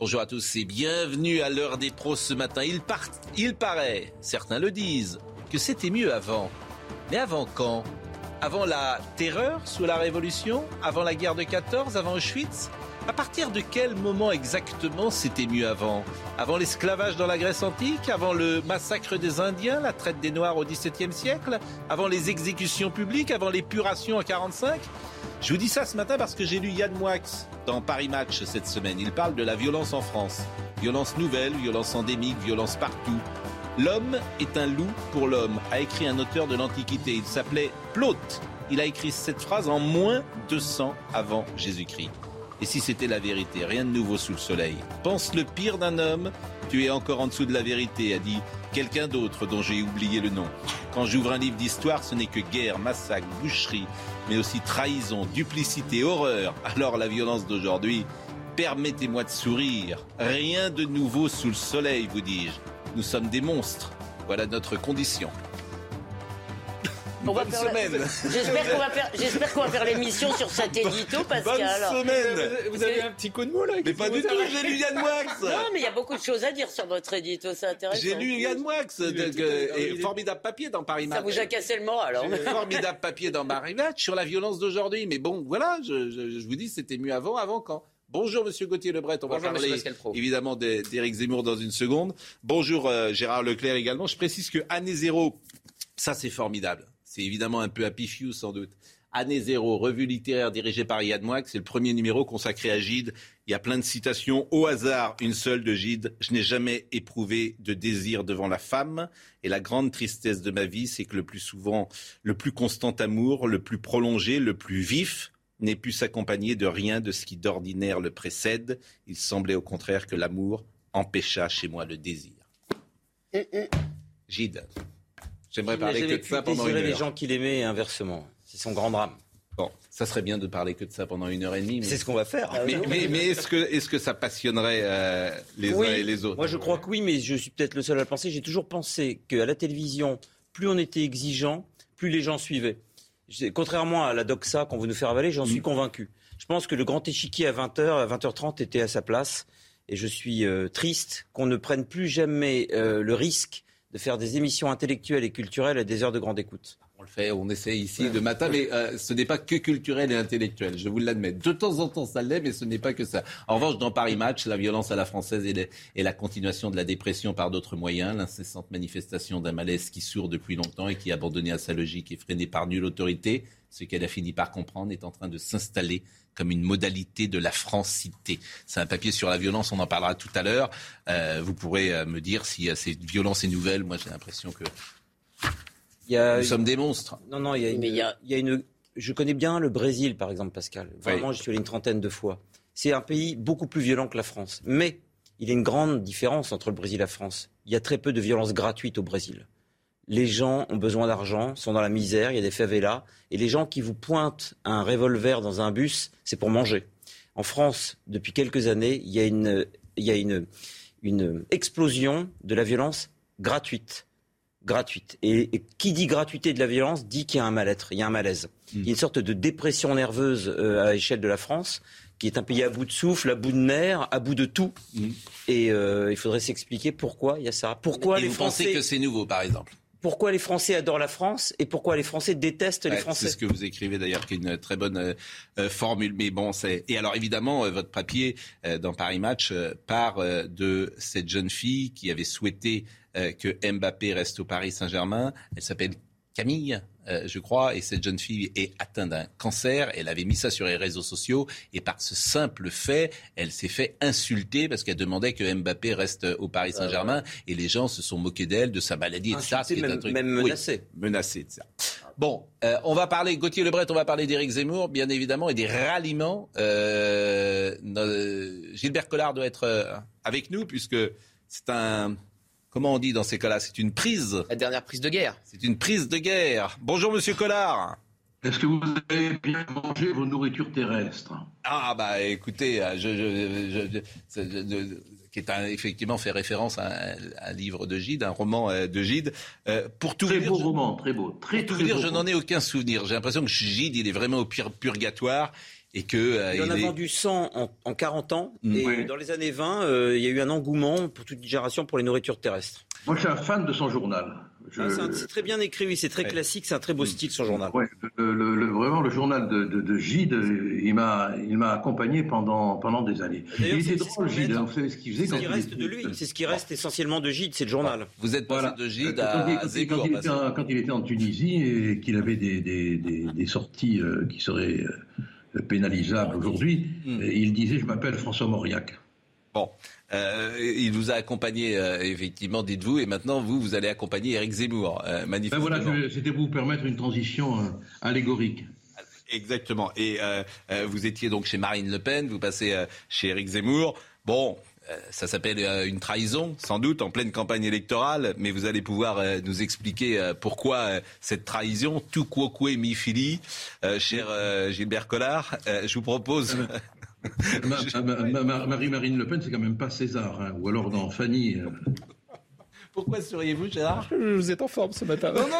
Bonjour à tous et bienvenue à l'heure des pros ce matin. Il, part, paraît, certains le disent, que c'était mieux avant. Mais avant quand? Avant la terreur sous la Révolution? Avant la guerre de 14 Avant Auschwitz? À partir de quel moment exactement c'était mieux avant? Avant l'esclavage dans la Grèce antique? Avant le massacre des Indiens, la traite des Noirs au XVIIe siècle? Avant les exécutions publiques? Avant l'épuration en 45 Je vous dis ça ce matin parce que j'ai lu Yann Moix dans Paris Match cette semaine. Il parle de la violence en France. Violence nouvelle, violence endémique, violence partout. L'homme est un loup pour l'homme, a écrit un auteur de l'Antiquité. Il s'appelait Plaute. Il a écrit cette phrase en moins 200 avant Jésus-Christ. Et si c'était la vérité, rien de nouveau sous le soleil. Pense le pire d'un homme, tu es encore en dessous de la vérité, a dit quelqu'un d'autre dont j'ai oublié le nom. Quand j'ouvre un livre d'histoire, ce n'est que guerre, massacre, boucherie, mais aussi trahison, duplicité, horreur. Alors la violence d'aujourd'hui, permettez-moi de sourire. Rien de nouveau sous le soleil, vous dis-je. Nous sommes des monstres. Voilà notre condition. On va Bonne faire la- semaine. J'espère qu'on va faire, j'espère qu'on va faire l'émission sur cet édito, Bonne Pascal. semaine Vous avez un petit coup de mot là Mais pas du tout, j'ai lu Yann Moix Non, mais il y a beaucoup de choses à dire sur votre édito, c'est intéressant. J'ai lu Yann oui, et formidable papier dans Paris Ça Match. vous a cassé le moral, alors. Formidable papier dans Paris Match sur la violence d'aujourd'hui. Mais bon, voilà, je, je- je vous dis, c'était mieux avant, avant quand Bonjour Monsieur Gauthier Lebret, on va Bonjour, Monsieur parler évidemment d'E- d'Éric Zemmour dans une seconde. Bonjour euh, Gérard Leclerc également. Je précise que année zéro, ça c'est formidable. C'est évidemment un peu happy few sans doute. Année zéro, revue littéraire dirigée par Yann Moix, c'est le premier numéro consacré à Gide. Il y a plein de citations. Au hasard, une seule de Gide. Je n'ai jamais éprouvé de désir devant la femme. Et la grande tristesse de ma vie, c'est que le plus souvent, le plus constant amour, le plus prolongé, le plus vif, n'ait pu s'accompagner de rien de ce qui d'ordinaire le précède. Il semblait au contraire que l'amour empêcha chez moi le désir. Gide. J'aimerais parler que de ça pendant une désirer les heure. gens qu'il aimait et inversement. C'est son grand drame. Bon, ça serait bien de parler que de ça pendant une heure et demie. Mais, C'est ce qu'on va faire. mais, mais- mais est-ce que, est-ce que ça passionnerait euh, les Oui. uns et les autres? Moi, je crois que oui, mais je suis peut-être le seul à le penser. J'ai toujours pensé qu'à la télévision, plus on était exigeant, plus les gens suivaient. Contrairement à la doxa qu'on veut nous faire avaler, j'en Mm. suis convaincu. Je pense que le grand échiquier à 20h, à 20h30 était à sa place. Et je suis euh, triste qu'on ne prenne plus jamais euh, le risque de faire des émissions intellectuelles et culturelles à des heures de grande écoute. On le fait, on essaie ici le matin, mais euh, ce n'est pas que culturel et intellectuel, je vous l'admets. De temps en temps, ça l'est, mais ce n'est pas que ça. En revanche, dans Paris Match, la violence à la française et, les- et la continuation de la dépression par d'autres moyens, l'incessante manifestation d'un malaise qui sourd depuis longtemps et qui, abandonné à sa logique et freiné par nulle autorité, ce qu'elle a fini par comprendre, est en train de s'installer comme une modalité de la francité. C'est un papier sur la violence, on en parlera tout à l'heure. Euh, vous pourrez euh, me dire si cette violence est nouvelle. Moi, j'ai l'impression que Il y a, nous sommes des monstres. Non, non, il y a, une, Mais il y a- il y a une. Je connais bien le Brésil, par exemple, Pascal. Vraiment, j'y suis allé une trentaine de fois. C'est un pays beaucoup plus violent que la France. Mais il y a une grande différence entre le Brésil et la France. Il y a très peu de violence gratuite au Brésil. Les gens ont besoin d'argent, sont dans la misère, il y a des favelas. Et les gens qui vous pointent un revolver dans un bus, c'est pour manger. En France, depuis quelques années, il y a une, il y a une, une explosion de la violence gratuite gratuite. Et, et qui dit gratuité de la violence dit qu'il y a un mal-être, il y a un malaise. Il y a une sorte de dépression nerveuse euh, à l'échelle de la France, qui est un pays à bout de souffle, à bout de nerfs, à bout de tout. Et euh, il faudrait s'expliquer pourquoi il y a ça. Pourquoi Et les vous Français, pensez que c'est nouveau, par exemple? Pourquoi les Français adorent la France et pourquoi les Français détestent les Ouais, Français. C'est ce que vous écrivez d'ailleurs, qui est une très bonne euh, euh, formule. Mais bon, c'est et alors évidemment, euh, votre papier euh, dans Paris Match part de cette jeune fille qui avait souhaité que Mbappé reste au Paris Saint-Germain. Elle s'appelle Camille, euh, je crois, et cette jeune fille est atteinte d'un cancer. Elle avait mis ça sur les réseaux sociaux et par ce simple fait, elle s'est fait insulter parce qu'elle demandait que Mbappé reste au Paris Saint-Germain et les gens se sont moqués d'elle, de sa maladie et de ça. Est un même- truc- même Oui, menacé. menacé de ça. Bon, euh, on va parler, Gauthier Lebret, on va parler d'Éric Zemmour, bien évidemment, et des ralliements. Euh, Gilbert Collard doit être avec nous, puisque c'est un. Comment on dit dans ces cas-là? C'est une prise. La dernière prise de guerre. C'est une prise de guerre. Bonjour, monsieur Collard. Est-ce que vous avez bien mangé vos nourritures terrestres? Ah, bah écoutez, je, qui est effectivement fait référence à un, livre de Gide, un roman euh, de Gide. Euh, pour tout très beau roman, très beau. Très, pour tout dire, je n'en ai aucun souvenir. J'ai l'impression que Gide, il est vraiment au purgatoire. Et que, euh, il en a vendu 100 en, en 40 ans. Mm. Et dans les années 20, il y a eu un engouement pour toute une génération pour les nourritures terrestres. Moi, je suis un fan de son journal. Ah, c'est très bien écrit, oui, c'est très classique, c'est un très beau style son journal. Ouais, le, vraiment le journal de, de, Gide, il m'a, il m'a accompagné pendant, pendant des années. Il était drôle Gide, hein, vous savez ce qu'il faisait C'est ce qui reste de lui, c'est ce qui reste essentiellement de Gide, c'est le journal. Vous êtes passé de Gide à, quand, il, était en, quand il était en Tunisie et qu'il avait des, des, des, sorties euh, qui seraient euh, pénalisables aujourd'hui, hmm. il disait je m'appelle François Mauriac. Bon, euh, il vous a accompagné, euh, effectivement, dites-vous, et maintenant, vous, vous allez accompagner Eric Zemmour, euh, manifestement. Ben voilà, c'était pour vous permettre une transition allégorique. Exactement. Et vous étiez donc chez Marine Le Pen, vous passez chez Eric Zemmour. Bon, ça s'appelle une trahison, sans doute, en pleine campagne électorale, mais vous allez pouvoir nous expliquer pourquoi cette trahison, tout quoque mi fili, cher Gilbert Collard. je vous propose Marie-Marine Le Pen, c'est quand même pas César, hein, ou alors dans Fanny. Euh. Pourquoi seriez-vous, Gérard Vous êtes en forme ce matin. Non, non,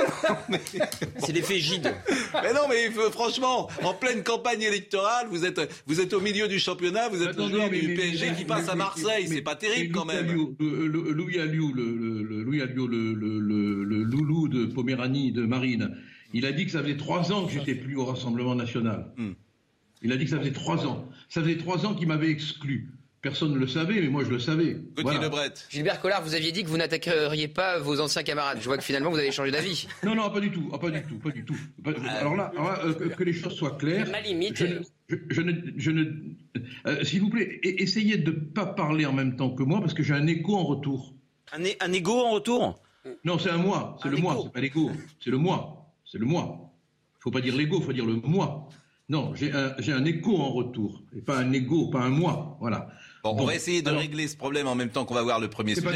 non. C'est l'effet gide. Mais non, mais franchement, en pleine campagne électorale, vous êtes, vous êtes au milieu du championnat, vous êtes le joueur du PSG qui passe à Marseille. C'est pas terrible quand même. Louis Alliou, le, Louis Alliou, le, le, loulou de Poméranie, de Marine, il a dit que ça faisait trois ans que j'étais plus au Rassemblement national. Hmm. Il a dit que ça faisait trois ans. Ça faisait trois ans qu'il m'avait exclu. Personne ne le savait, mais moi je le savais. Voilà. Gilbert Collard, vous aviez dit que vous n'attaqueriez pas vos anciens camarades. Je vois que finalement vous avez changé d'avis. Non, non, pas du tout. Ah, pas du tout, pas du tout. Alors là, euh, que les choses soient claires. Ma limite. Je, ne, je ne, euh, s'il vous plaît, essayez de ne pas parler en même temps que moi parce que j'ai un écho en retour. Un, un écho en retour? Non, c'est un moi. C'est le moi. C'est pas l'écho. C'est le moi. C'est le moi. Il faut pas dire l'ego, il faut dire le moi. Non, j'ai un, écho en retour, et pas un égo, pas un moi. Voilà. Bon, on va essayer de régler ce problème en même temps qu'on va voir le premier sujet.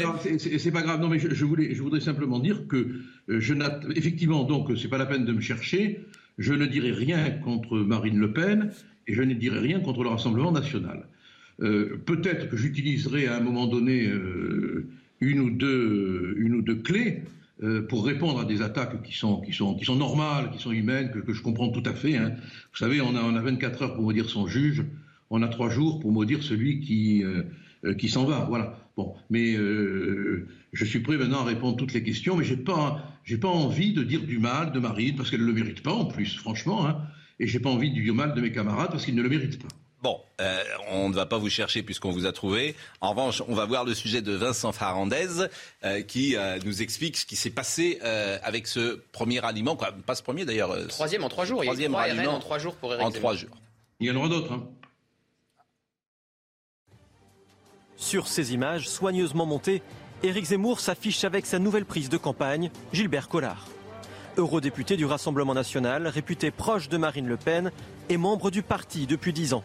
C'est pas grave. Non, mais je, voulais, je voudrais simplement dire que euh, je effectivement, donc, c'est pas la peine de me chercher. Je ne dirai rien contre Marine Le Pen et je ne dirai rien contre le Rassemblement national. Euh, peut-être que j'utiliserai à un moment donné euh, une ou deux, une ou deux clés pour répondre à des attaques qui sont, qui sont, qui sont normales, qui sont humaines, que, que je comprends tout à fait. Hein. Vous savez, on a, on a 24 heures pour maudire son juge, on a trois jours pour maudire celui qui, euh, euh, qui s'en va. Voilà. Bon, mais je suis prêt maintenant à répondre à toutes les questions, mais j'ai pas, j'ai pas envie de dire du mal de Marine parce qu'elle ne le mérite pas en plus, franchement. Hein, et j'ai pas envie de dire du mal de mes camarades parce qu'ils ne le méritent pas. Bon, euh, on ne va pas vous chercher puisqu'on vous a trouvé. En revanche, on va voir le sujet de Vincent Farandez euh, qui euh, nous explique ce qui s'est passé avec ce premier aliment. Quoi, pas ce premier d'ailleurs. Troisième en trois jours. Troisième il y a aliment en trois jours pour Eric En trois jours. Il y en aura d'autres. Hein. Sur ces images soigneusement montées, Éric Zemmour s'affiche avec sa nouvelle prise de campagne, Gilbert Collard. Eurodéputé du Rassemblement national, réputé proche de Marine Le Pen et membre du parti depuis dix ans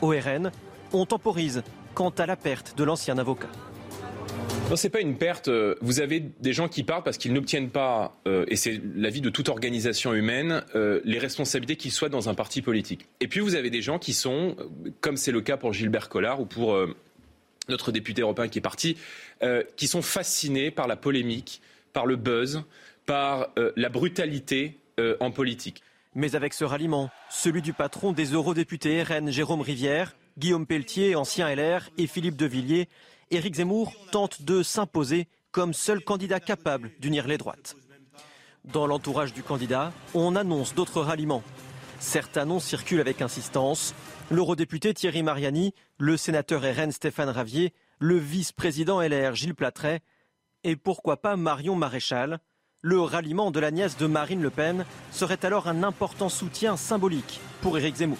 au RN, on temporise quant à la perte de l'ancien avocat. Non, c'est pas une perte. Euh, vous avez des gens qui partent parce qu'ils n'obtiennent pas, euh, et c'est l'avis de toute organisation humaine, euh, les responsabilités qu'ils soient dans un parti politique. Et puis vous avez des gens qui sont, comme c'est le cas pour Gilbert Collard ou pour notre député européen qui est parti, qui sont fascinés par la polémique, par le buzz, par la brutalité en politique. Mais avec ce ralliement, celui du patron des eurodéputés RN Jérôme Rivière, Guillaume Pelletier, ancien LR, et Philippe de Villiers, Éric Zemmour tente de s'imposer comme seul candidat capable d'unir les droites. Dans l'entourage du candidat, on annonce d'autres ralliements. Certains noms circulent avec insistance. L'eurodéputé Thierry Mariani, le sénateur RN Stéphane Ravier, le vice-président LR Gilles Platret, et pourquoi pas Marion Maréchal, le ralliement de la nièce de Marine Le Pen serait alors un important soutien symbolique pour Éric Zemmour.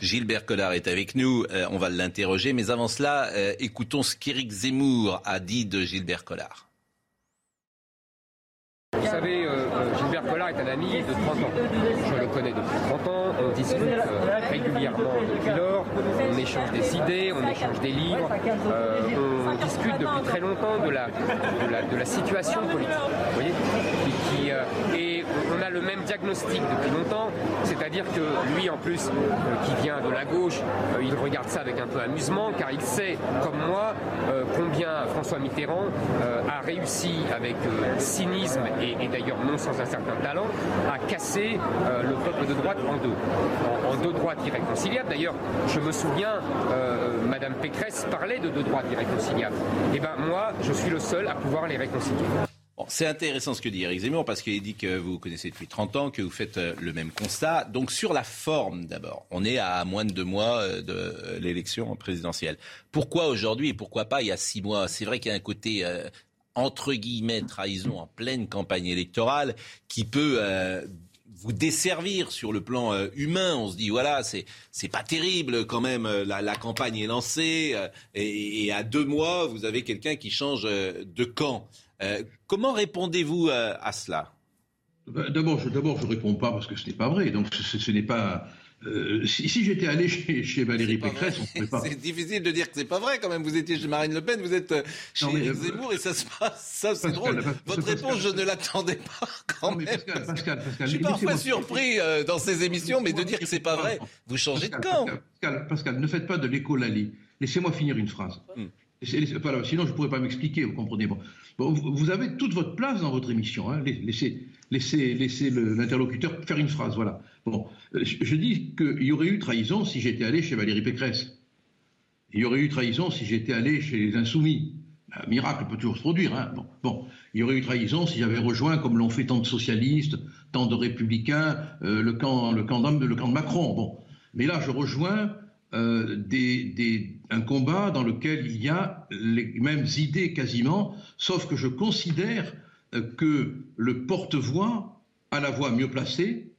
Gilbert Collard est avec nous, euh, on va l'interroger, mais avant cela, euh, écoutons ce qu'Éric Zemmour a dit de Gilbert Collard. Vous savez, euh, Gilbert Collard un ami de 30 ans. Je le connais depuis 30 ans, on discute euh, régulièrement depuis lors, on échange des idées, on échange des livres, euh, on discute depuis très longtemps de la, de situation politique. Et on a le même diagnostic depuis longtemps, c'est-à-dire que lui en plus, qui vient de la gauche, il regarde ça avec un peu amusement, car il sait, comme moi, combien François Mitterrand a réussi avec cynisme et, d'ailleurs non sans un certain talent, à casser euh, le peuple de droite en deux, en, deux droites irréconciliables. D'ailleurs, je me souviens, euh, Madame Pécresse parlait de deux droites irréconciliables. Et eh ben moi, je suis le seul à pouvoir les réconcilier. C'est intéressant ce que dit Eric Zemmour parce qu'il dit que vous connaissez depuis 30 ans, que vous faites euh, le même constat. Donc sur la forme d'abord, on est à moins de deux mois de l'élection présidentielle. Pourquoi aujourd'hui et pourquoi pas il y a six mois? C'est vrai qu'il y a un côté entre guillemets trahison en pleine campagne électorale qui peut euh, vous desservir sur le plan euh, humain. On se dit voilà, c'est c'est pas terrible quand même. Euh, la, campagne est lancée et, à deux mois, vous avez quelqu'un qui change de camp. Comment répondez-vous à cela? D'abord, je d'abord je réponds pas parce que ce n'est pas vrai. Donc ce, ce n'est pas euh, si, j'étais allé chez, Valérie Pécresse, on ne pas. C'est difficile de dire que c'est pas vrai quand même. Vous étiez chez Marine Le Pen, vous êtes euh, chez euh, Zemmour et ça se passe. Ça, c'est drôle. Votre réponse, je ne l'attendais pas quand même. Pascal, Pascal, Pascal, je suis parfois surpris dans ces émissions, mais de dire que c'est pas vrai, vous changez de camp. Pascal, ne faites pas de l'écho Lali. Laissez-moi finir une phrase. Hmm. Sinon, je ne pourrais pas m'expliquer, vous comprenez. Bon. vous avez toute votre place dans votre émission. Hein. Laissez, l'interlocuteur faire une phrase. Voilà. Bon, euh, je dis qu'il y aurait eu trahison si j'étais allé chez Valérie Pécresse. Il y aurait eu trahison si j'étais allé chez les Insoumis. Miracle peut toujours se produire. Hein. Bon, il y aurait eu trahison si j'avais rejoint, comme l'ont fait tant de socialistes, tant de républicains, euh, le camp de Macron. Bon, mais là, je rejoins euh, des, un combat dans lequel il y a les mêmes idées quasiment, sauf que je considère euh, que le porte-voix a la voix mieux placée,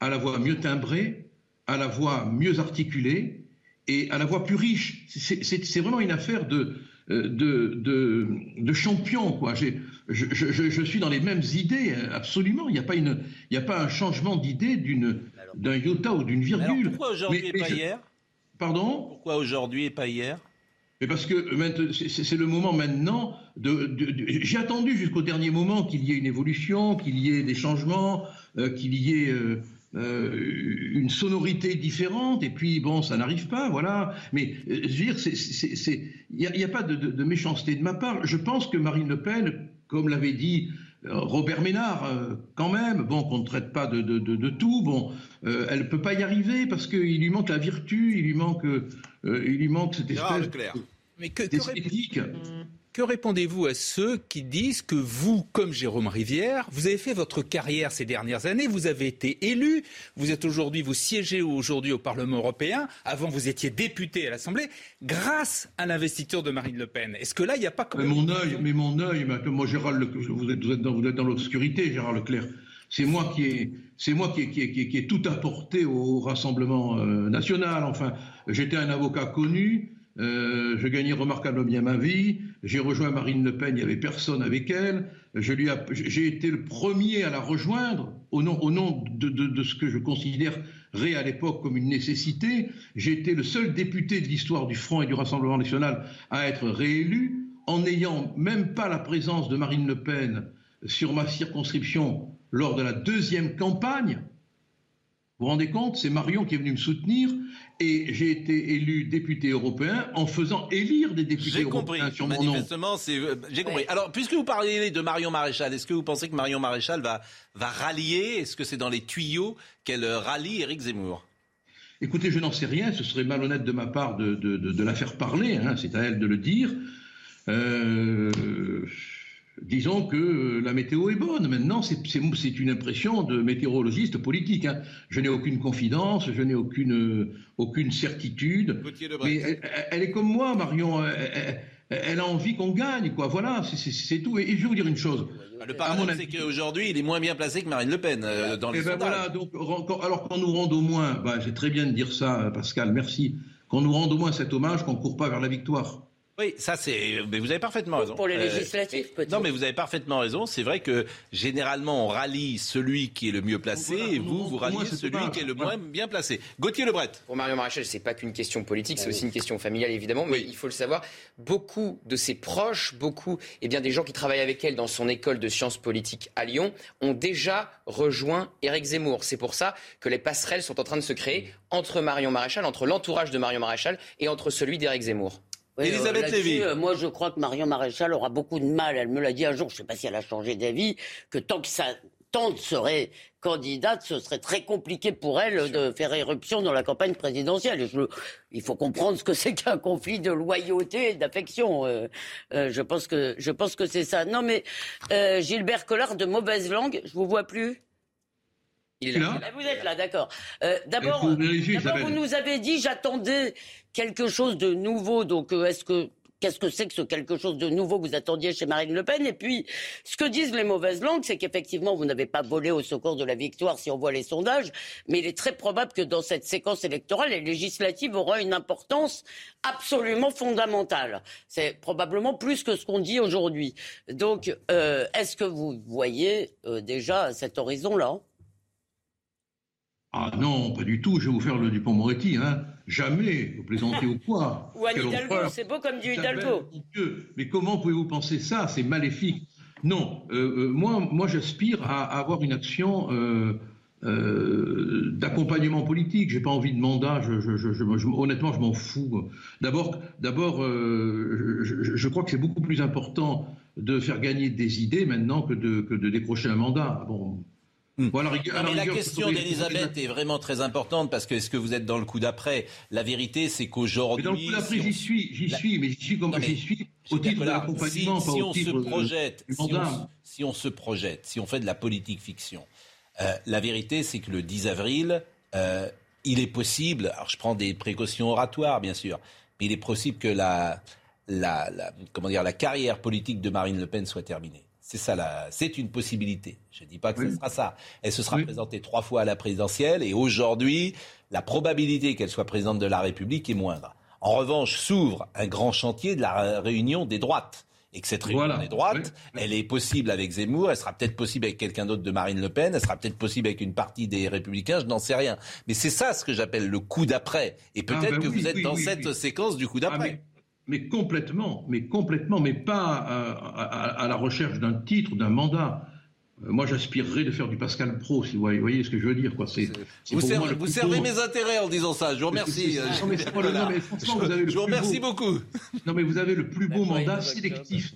a la voix mieux timbrée, a la voix mieux articulée et à la voix plus riche. C'est vraiment une affaire de, euh, de, de, de champion. Quoi. Je, je, je, suis dans les mêmes idées, absolument. Il n'y a, pas une, il a pas un changement d'idée d'un iota ou d'une virgule. pourquoi aujourd'hui et pas hier? Pardon Pourquoi aujourd'hui et pas hier? Mais parce que c'est le moment maintenant de. J'ai attendu jusqu'au dernier moment qu'il y ait une évolution, qu'il y ait des changements, euh, qu'il y ait euh, euh, une sonorité différente. Et puis bon, ça n'arrive pas, voilà. Mais je veux dire, il n'y a, a, pas de, de, méchanceté de ma part. Je pense que Marine Le Pen, comme l'avait dit Robert Ménard, euh, quand même, bon, qu'on ne traite pas de, de, tout, bon, euh, elle ne peut pas y arriver parce qu'il lui manque la vertu, il lui manque, il lui manque cette espèce Mais que, que répondez-vous à ceux qui disent que vous, comme Jérôme Rivière, vous avez fait votre carrière ces dernières années, vous avez été élu, vous êtes aujourd'hui, vous siégez aujourd'hui au Parlement européen, avant vous étiez député à l'Assemblée, grâce à l'investiture de Marine Le Pen. Est-ce que là, il n'y a pas... Mais mon œil, mais mon œil, moi Gérald, vous êtes, vous êtes dans, dans l'obscurité, Gérard Leclerc. C'est moi qui ai, c'est moi qui qui, qui, tout apporté au Rassemblement euh, national. Enfin, j'étais un avocat connu. Euh, je gagnais remarquablement bien ma vie. J'ai rejoint Marine Le Pen, il n'y avait personne avec elle. j'ai été le premier à la rejoindre au nom, de, ce que je considérerais à l'époque comme une nécessité. J'ai été le seul député de l'histoire du Front et du Rassemblement national à être réélu en n'ayant même pas la présence de Marine Le Pen sur ma circonscription lors de la deuxième campagne. Vous vous rendez compte C'est Marion qui est venu me soutenir et j'ai été élu député européen en faisant élire des députés européens sur mon Manifestement, c'est euh, j'ai compris. Alors, puisque vous parlez de Marion Maréchal, est-ce que vous pensez que Marion Maréchal va va rallier? Est-ce que c'est dans les tuyaux qu'elle rallie Éric Zemmour? Écoutez, je n'en sais rien. Ce serait malhonnête de ma part de, de, de, la faire parler. Hein, c'est à elle de le dire. Euh, disons que euh, la météo est bonne. Maintenant, c'est une impression de météorologiste politique. Hein. Je n'ai aucune confidence, je n'ai aucune, euh, aucune certitude. Mais elle, est comme moi, Marion. Elle, a envie qu'on gagne, quoi. Voilà, c'est tout. Et, je vais vous dire une chose. Ah, le paradoxe, c'est qu'aujourd'hui, il est moins bien placé que Marine Le Pen euh, dans les eh ben voilà, donc, alors qu'on nous rende au moins, bah, c'est très bien de dire ça, Pascal, merci, qu'on nous rende au moins cet hommage qu'on ne court pas vers la victoire. Oui, ça c'est. Mais vous avez parfaitement raison. Pour les Euh, législatives, peut-être. Non, mais vous avez parfaitement raison. C'est vrai que généralement on rallie celui qui est le mieux placé Voilà, et vous, vous ralliez c'est celui pas- qui est le moins bien placé. Gauthier Lebret. Pour Marion Maréchal, c'est pas qu'une question politique, Ah c'est aussi une question familiale évidemment, mais il faut le savoir. Beaucoup de ses proches, beaucoup, eh bien des gens qui travaillent avec elle dans son école de sciences politiques à Lyon, ont déjà rejoint Éric Zemmour. C'est pour ça que les passerelles sont en train de se créer entre Marion Maréchal, entre l'entourage de Marion Maréchal et entre celui d'Éric Zemmour. Oui, Elisabeth là-dessus, Lévy. euh, moi, je crois que Marion Maréchal aura beaucoup de mal. Elle me l'a dit un jour, je ne sais pas si elle a changé d'avis, que tant que sa tante serait candidate, ce serait très compliqué pour elle de faire éruption dans la campagne présidentielle. Je- il faut comprendre ce que c'est qu'un conflit de loyauté et d'affection. Euh, euh, je pense que, je pense que c'est ça. Non, mais euh, Gilbert Collard, de mauvaise langue, je vous vois plus. Il est Tu es là. là Vous êtes là, d'accord. Euh, D'abord, vous nous avez dit j'attendais quelque chose de nouveau. Donc, euh, est-ce que qu'est-ce que c'est que ce quelque chose de nouveau que vous attendiez chez Marine Le Pen? Et puis, ce que disent les mauvaises langues, c'est qu'effectivement, vous n'avez pas volé au secours de la victoire si on voit les sondages, mais il est très probable que dans cette séquence électorale, les législatives auront une importance absolument fondamentale. C'est probablement plus que ce qu'on dit aujourd'hui. Donc, euh, est-ce que vous voyez euh, déjà cet horizon-là? Ah non, pas du tout. Je vais vous faire le Dupont-Moretti. Hein. Jamais. Vous plaisantez ou quoi Ou Anne Hidalgo, c'est beau comme du Isabelle, Hidalgo. Dieu, mais comment pouvez-vous penser ça? C'est maléfique. Non, euh, euh, moi, moi j'aspire à, à avoir une action euh, euh, d'accompagnement politique. J'ai pas envie de mandat. Je, honnêtement, je m'en fous. D'abord, d'abord, je crois que c'est beaucoup plus important de faire gagner des idées maintenant que de, que de décrocher un mandat. Bon. Bon, à la rigueur- à Non, mais la question d'Elisabeth est vraiment très importante parce que est-ce que vous êtes dans le coup d'après? La vérité, c'est Mais qu'aujourd'hui. dans le coup d'après, si on- j'y suis, j'y La- suis, mais j'y suis comme j'y suis au titre de l'accompagnement, si, pas si on se projette, si on, mandat. si on se projette, si on fait de la politique fiction, euh, la vérité c'est que le 10 avril, euh, il est possible, alors je prends des précautions oratoires bien sûr, mais il est possible que la, la, la- comment dire, la carrière politique de Marine Le Pen soit terminée. C'est ça, la- c'est une possibilité. Je ne dis pas que Oui. ce sera ça. Elle se sera Oui. présentée trois fois à la présidentielle et aujourd'hui, la probabilité qu'elle soit présidente de la République est moindre. En revanche, s'ouvre un grand chantier de la réunion des droites. Et que cette réunion Voilà. des droites, Oui. elle est possible avec Zemmour, elle sera peut-être possible avec quelqu'un d'autre de Marine Le Pen, elle sera peut-être possible avec une partie des Républicains, je n'en sais rien. Mais c'est ça ce que j'appelle le coup d'après. Et peut-être ben que vous êtes dans cette séquence du coup Ah, d'après. mais, mais complètement, mais complètement, mais pas euh, à, à- à la recherche d'un titre, d'un mandat. Euh, moi, j'aspirerais de faire du Pascal Pro, si vous voyez, voyez ce que je veux dire. Quoi. C'est, c'est Vous, pour servez, moi le vous plus servez mes intérêts en disant ça. Je vous remercie. c'est- non, mais c'est pas le- non, mais franchement, vous avez le je vous remercie beau. beaucoup. Non, mais vous avez le plus beau mandat sélectif.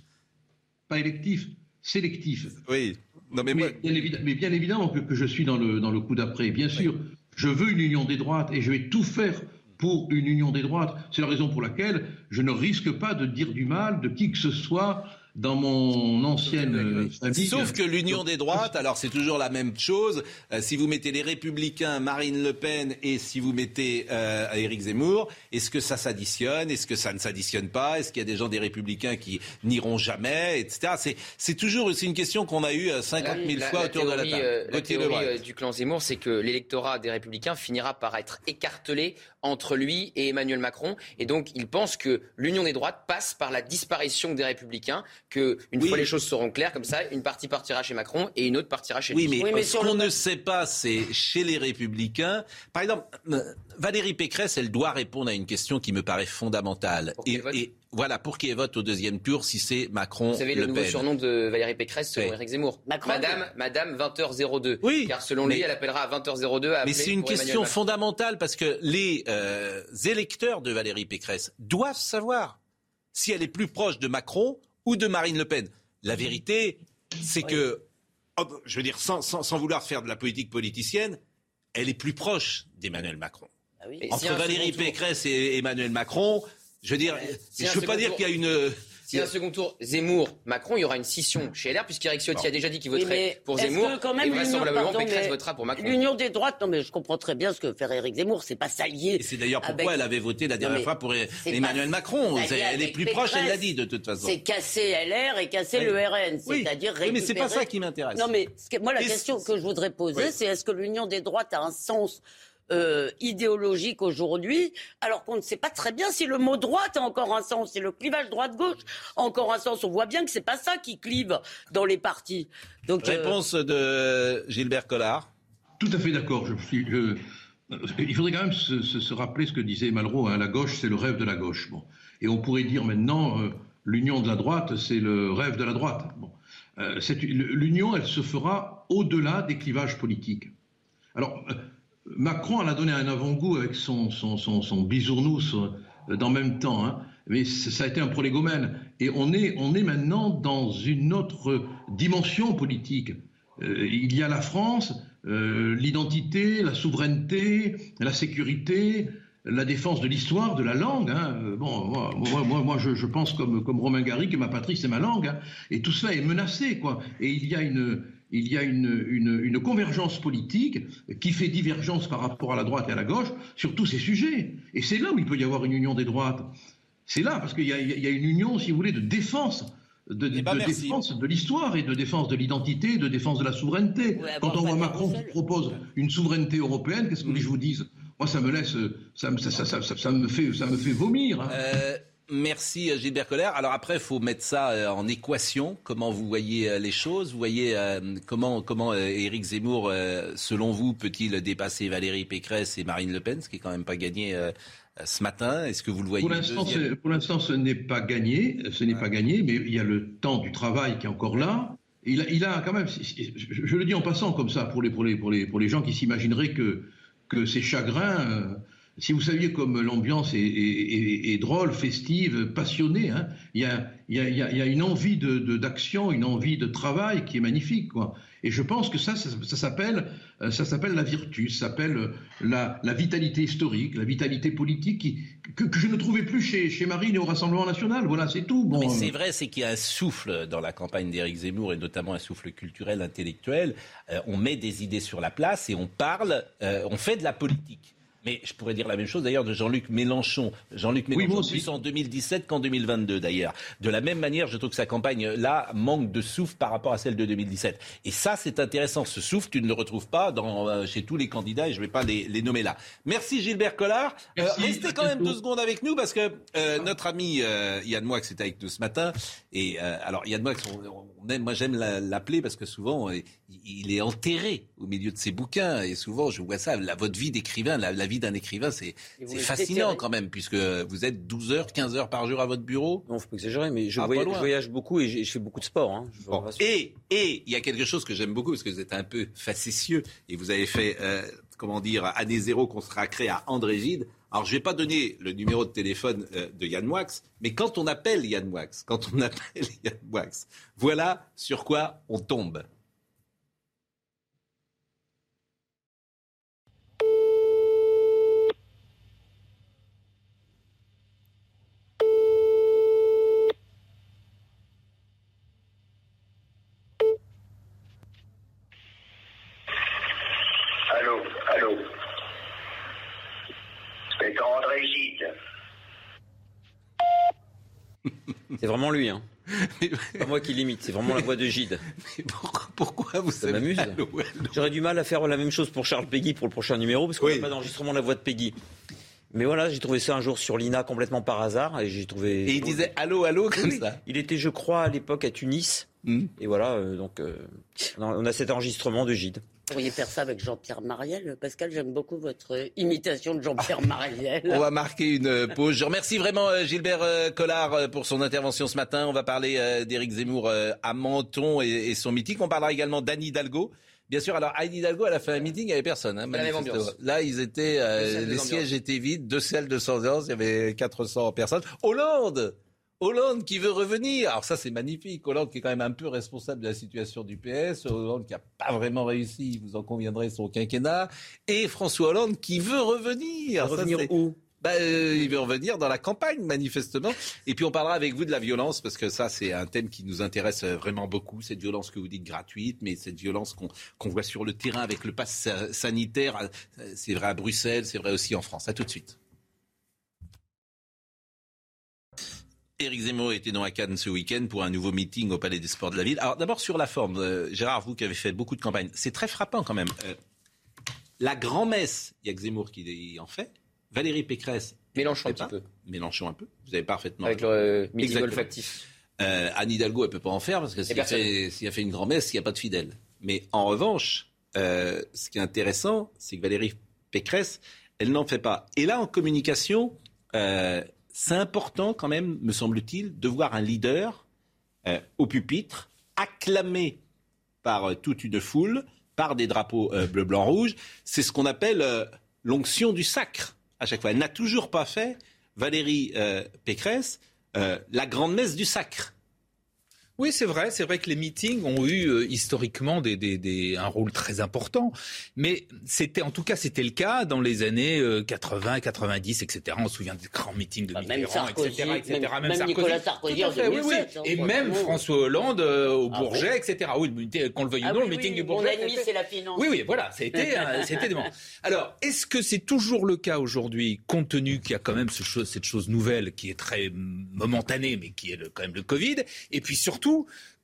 Pas électif, sélectif. Oui. Non mais, Mais, moi- bien, évidemment, mais bien évidemment que, que je suis dans le, dans le coup d'après. Bien sûr, je veux une union des droites et je vais tout faire pour une union des droites. C'est la raison pour laquelle je ne risque pas de dire du mal de qui que ce soit dans mon ancienne euh, famille. Sauf que l'union des droites, alors c'est toujours la même chose. Euh, si vous mettez les Républicains, Marine Le Pen, et si vous mettez euh, Éric Zemmour, est-ce que ça s'additionne? Est-ce que ça ne s'additionne pas? Est-ce qu'il y a des gens des Républicains qui n'iront jamais, etc. C'est toujours c'est une question qu'on a eue euh, 50 000 La- fois la autour de la table. euh, la théorie, euh, du clan Zemmour, c'est que l'électorat des Républicains finira par être écartelé entre lui et Emmanuel Macron. Et donc, il pense que l'union des droites passe par la disparition des Républicains, que une Oui. fois les choses seront claires, comme ça, une partie partira chez Macron et une autre partira chez Oui, lui. mais, Oui, mais ce le qu'on ne sait pas, c'est chez les Républicains. Par exemple, euh, Valérie Pécresse, elle doit répondre à une question qui me paraît fondamentale. Pour Et, voilà, pour qu'il vote au deuxième tour, si c'est Macron, Vous savez Le le nouveau Pen. surnom de Valérie Pécresse selon Oui. Éric Zemmour Macron. Madame, Madame 20h02. Oui, Car selon lui, elle appellera à 20h02 à Mais c'est une question fondamentale parce que les euh, électeurs de Valérie Pécresse doivent savoir si elle est plus proche de Macron ou de Marine Le Pen. La vérité, c'est que, oh, je veux dire, sans, sans- sans vouloir faire de la politique politicienne, elle est plus proche d'Emmanuel Macron. Ah oui. Et si Entre Valérie Pécresse et Emmanuel Macron, je veux dire, Si je ne veux pas dire qu'il y a une... Si un second tour Zemmour-Macron, il y aura une scission chez LR, puisqu'Éric Ciotti a déjà dit qu'il voterait mais pour est-ce Zemmour. que quand même et l'union- vraisemblablement, pardon, Pécresse votera pour Macron. L'union des droites, non mais je comprends très bien ce que fait Éric Zemmour, c'est pas s'allier. Et c'est d'ailleurs pourquoi avec- elle avait voté la dernière fois pour c'est Emmanuel Macron. Elle est plus proche, elle l'a dit de toute façon. C'est casser LR et casser Oui. le RN, c'est-à-dire Oui, mais c'est pas ça qui m'intéresse. Non mais moi la Et question que je voudrais poser, c'est est-ce que l'union des droites a un sens euh, idéologique aujourd'hui, alors qu'on ne sait pas très bien si le mot droite a encore un sens, si le clivage droite-gauche a encore un sens. On voit bien que c'est pas ça qui clive dans les partis. Donc, Réponse de Gilbert Collard. Tout à fait d'accord. Je, il faudrait quand même se, rappeler ce que disait Malraux. Hein, la gauche, c'est le rêve de la gauche. Bon. Et on pourrait dire maintenant, l'union de la droite, c'est le rêve de la droite. Bon. Euh, l'union, elle se fera au-delà des clivages politiques. Alors, euh, Macron a donné un avant-goût avec son, son, bisounours euh, dans même temps, hein, mais ça a été un prolégomène. Et on est, maintenant dans une autre dimension politique. il y a la France, l'identité, la souveraineté, la sécurité, la défense de l'histoire, de la langue. Hein. Euh, bon, moi, moi, je, pense comme, comme Romain Gary que ma patrie, c'est ma langue. Hein. Et tout cela est menacé, quoi. Et il y a une, il y a une, une, convergence politique qui fait divergence par rapport à la droite et à la gauche sur tous ces sujets. Et c'est là où il peut y avoir une union des droites. C'est là, parce qu'il y, y, a une union, si vous voulez, de défense. De, de, eh ben, défense de l'histoire et de défense de l'identité, de défense de la souveraineté. Quand on voit Macron qui propose une souveraineté européenne, qu'est-ce que je vous dise? Moi, ça me laisse, ça, me, ça, me fait, ça me fait vomir. Hein. Euh, merci euh, Gilbert Collère. Alors après, il faut mettre ça euh, en équation. Comment vous voyez les choses? Vous voyez comment, comment Éric Zemmour, selon vous, peut-il dépasser Valérie Pécresse et Marine Le Pen, ce qui est quand même pas gagné ce matin? Est-ce que vous le voyez Pour l'instant, ce n'est pas gagné. Ce n'est pas gagné, mais il y a le temps du travail qui est encore là. Il a, il a quand même, je, le dis en passant comme ça pour les, pour les, pour les, pour les gens qui s'imagineraient que que ces chagrins, euh, si vous saviez comme l'ambiance est, drôle, festive, passionnée, hein, il, y a, une envie d'action, une envie de travail qui est magnifique. Quoi. Et je pense que ça, ça, s'appelle, euh, ça s'appelle la vertu, ça s'appelle euh, la, vitalité historique, la vitalité politique que, je ne trouvais plus chez, chez Marine et au Rassemblement national. Voilà, c'est tout. Bon, mais c'est vrai, c'est qu'il y a un souffle dans la campagne d'Éric Zemmour et notamment un souffle culturel, intellectuel. on met des idées sur la place et on parle, on fait de la politique. Mais je pourrais dire la même chose d'ailleurs de Jean-Luc Mélenchon. Jean-Luc Mélenchon, plus en 2017 qu'en 2022 d'ailleurs. De la même manière, je trouve que sa campagne là manque de souffle par rapport à celle de 2017. Et ça, c'est intéressant. Ce souffle, tu ne le retrouves pas dans, euh, chez tous les candidats et je ne vais pas les, nommer là. Merci Gilbert Collard. Euh, restez quand même deux secondes avec nous parce que euh, notre ami Yann Moix est avec nous ce matin. Et alors Yann Moix, on, aime, moi j'aime l'appeler parce que souvent il est enterré au milieu de ses bouquins et souvent je vois ça. La, votre vie d'écrivain, la, la vie d'un écrivain, c'est fascinant quand même, puisque vous êtes 12 heures, 15 heures par jour à votre bureau. Non, faut pas exagérer, mais je, ah, voyage, beaucoup et je fais beaucoup de sport. Hein, et il y a quelque chose que j'aime beaucoup, parce que vous êtes un peu facétieux, et vous avez fait, euh, comment dire, année zéro consacré à André Gide. Alors, je ne vais pas donner le numéro de téléphone euh, de Yann Wax, mais quand on appelle Yann Wax, quand on appelle Yann Wax, voilà sur quoi on tombe. C'est vraiment lui, hein. pas moi qui limite, c'est vraiment la voix de Gide. pourquoi, vous Ça m'amuse. J'aurais du mal à faire la même chose pour Charles Peggy pour le prochain numéro, parce qu'on n'a pas d'enregistrement de la voix de Peggy. Mais voilà, j'ai trouvé ça un jour sur l'INA complètement par hasard et j'ai trouvé. Et il disait allô, allô comme ça. Il était, je crois, à l'époque à Tunis. Hmm. Et voilà, euh, donc euh, on a cet enregistrement de Gide. Vous pourriez faire ça avec Jean-Pierre Mariel. Pascal, j'aime beaucoup votre imitation de Jean-Pierre Mariel. On va marquer une pause. Je remercie vraiment euh, Gilbert Collard pour son intervention ce matin. On va parler d'Éric Zemmour à Menton et son mythique. On parlera également d'Annie Hidalgo. Bien sûr, alors Anne Hidalgo, elle a fait un meeting, il n'y avait personne. Hein, Là, ils étaient, euh, les sièges étaient vides, deux salles de 100 il y avait 400 personnes. Hollande Hollande qui veut revenir. Alors ça, c'est magnifique. Hollande qui est quand même un peu responsable de la situation du PS. Hollande qui n'a pas vraiment réussi, vous en conviendrez, son quinquennat. Et François Hollande qui veut revenir. Revenir où? Bah, euh, il veut revenir dans la campagne, manifestement. Et puis on parlera avec vous de la violence, parce que ça, c'est un thème qui nous intéresse euh, vraiment beaucoup. Cette violence que vous dites gratuite, mais cette violence qu'on voit sur le terrain avec le pass sanitaire. Euh, c'est vrai à Bruxelles, c'est vrai aussi en France. À tout de suite. Éric Zemmour était dans à Cannes ce week-end pour un nouveau meeting au Palais des Sports de la ville. Alors d'abord sur la forme, Gérard, vous qui avez fait beaucoup de campagnes, c'est très frappant quand même. la grand-messe, il y a que Zemmour qui en fait. Valérie Pécresse. Mélenchon un petit peu. Mélenchon un peu. Vous avez parfaitement. Avec le euh, meeting olfactif. Euh, Anne Hidalgo, elle peut pas en faire parce que s'il a, fait, a fait une grand-messe, il n'y a pas de fidèles. Mais en revanche, euh, ce qui est intéressant, c'est que Valérie Pécresse, elle n'en fait pas. Et là, en communication, euh, c'est important quand même, me semble-t-il, de voir un leader euh, au pupitre, acclamé par euh, toute une foule, par des drapeaux bleu, blanc, rouge. C'est ce qu'on appelle l'onction du sacre à chaque fois. Elle n'a toujours pas fait, Valérie Pécresse, la grande messe du sacre. Oui, c'est vrai. C'est vrai que les meetings ont eu euh, historiquement des, des, des, un rôle très important. Mais c'était, en tout cas, c'était le cas dans les années 80, 90, etc. On se souvient des grands meetings de bah, Mitterrand, etc., etc. Même, même, Nicolas Sarkozy en 2007, oui, oui. Hein, Et même François Hollande euh, au ah Bourget, etc. Oui, qu'on le veuille ou ah non, le meeting du Bourget. Mon ennemi, c'est la finance. Oui, oui, voilà. C'était, euh, c'était dément. Alors, est-ce que c'est toujours le cas aujourd'hui, compte tenu qu'il y a quand même ce chose, cette chose nouvelle qui est très momentanée, mais qui est le, quand même le Covid, et puis surtout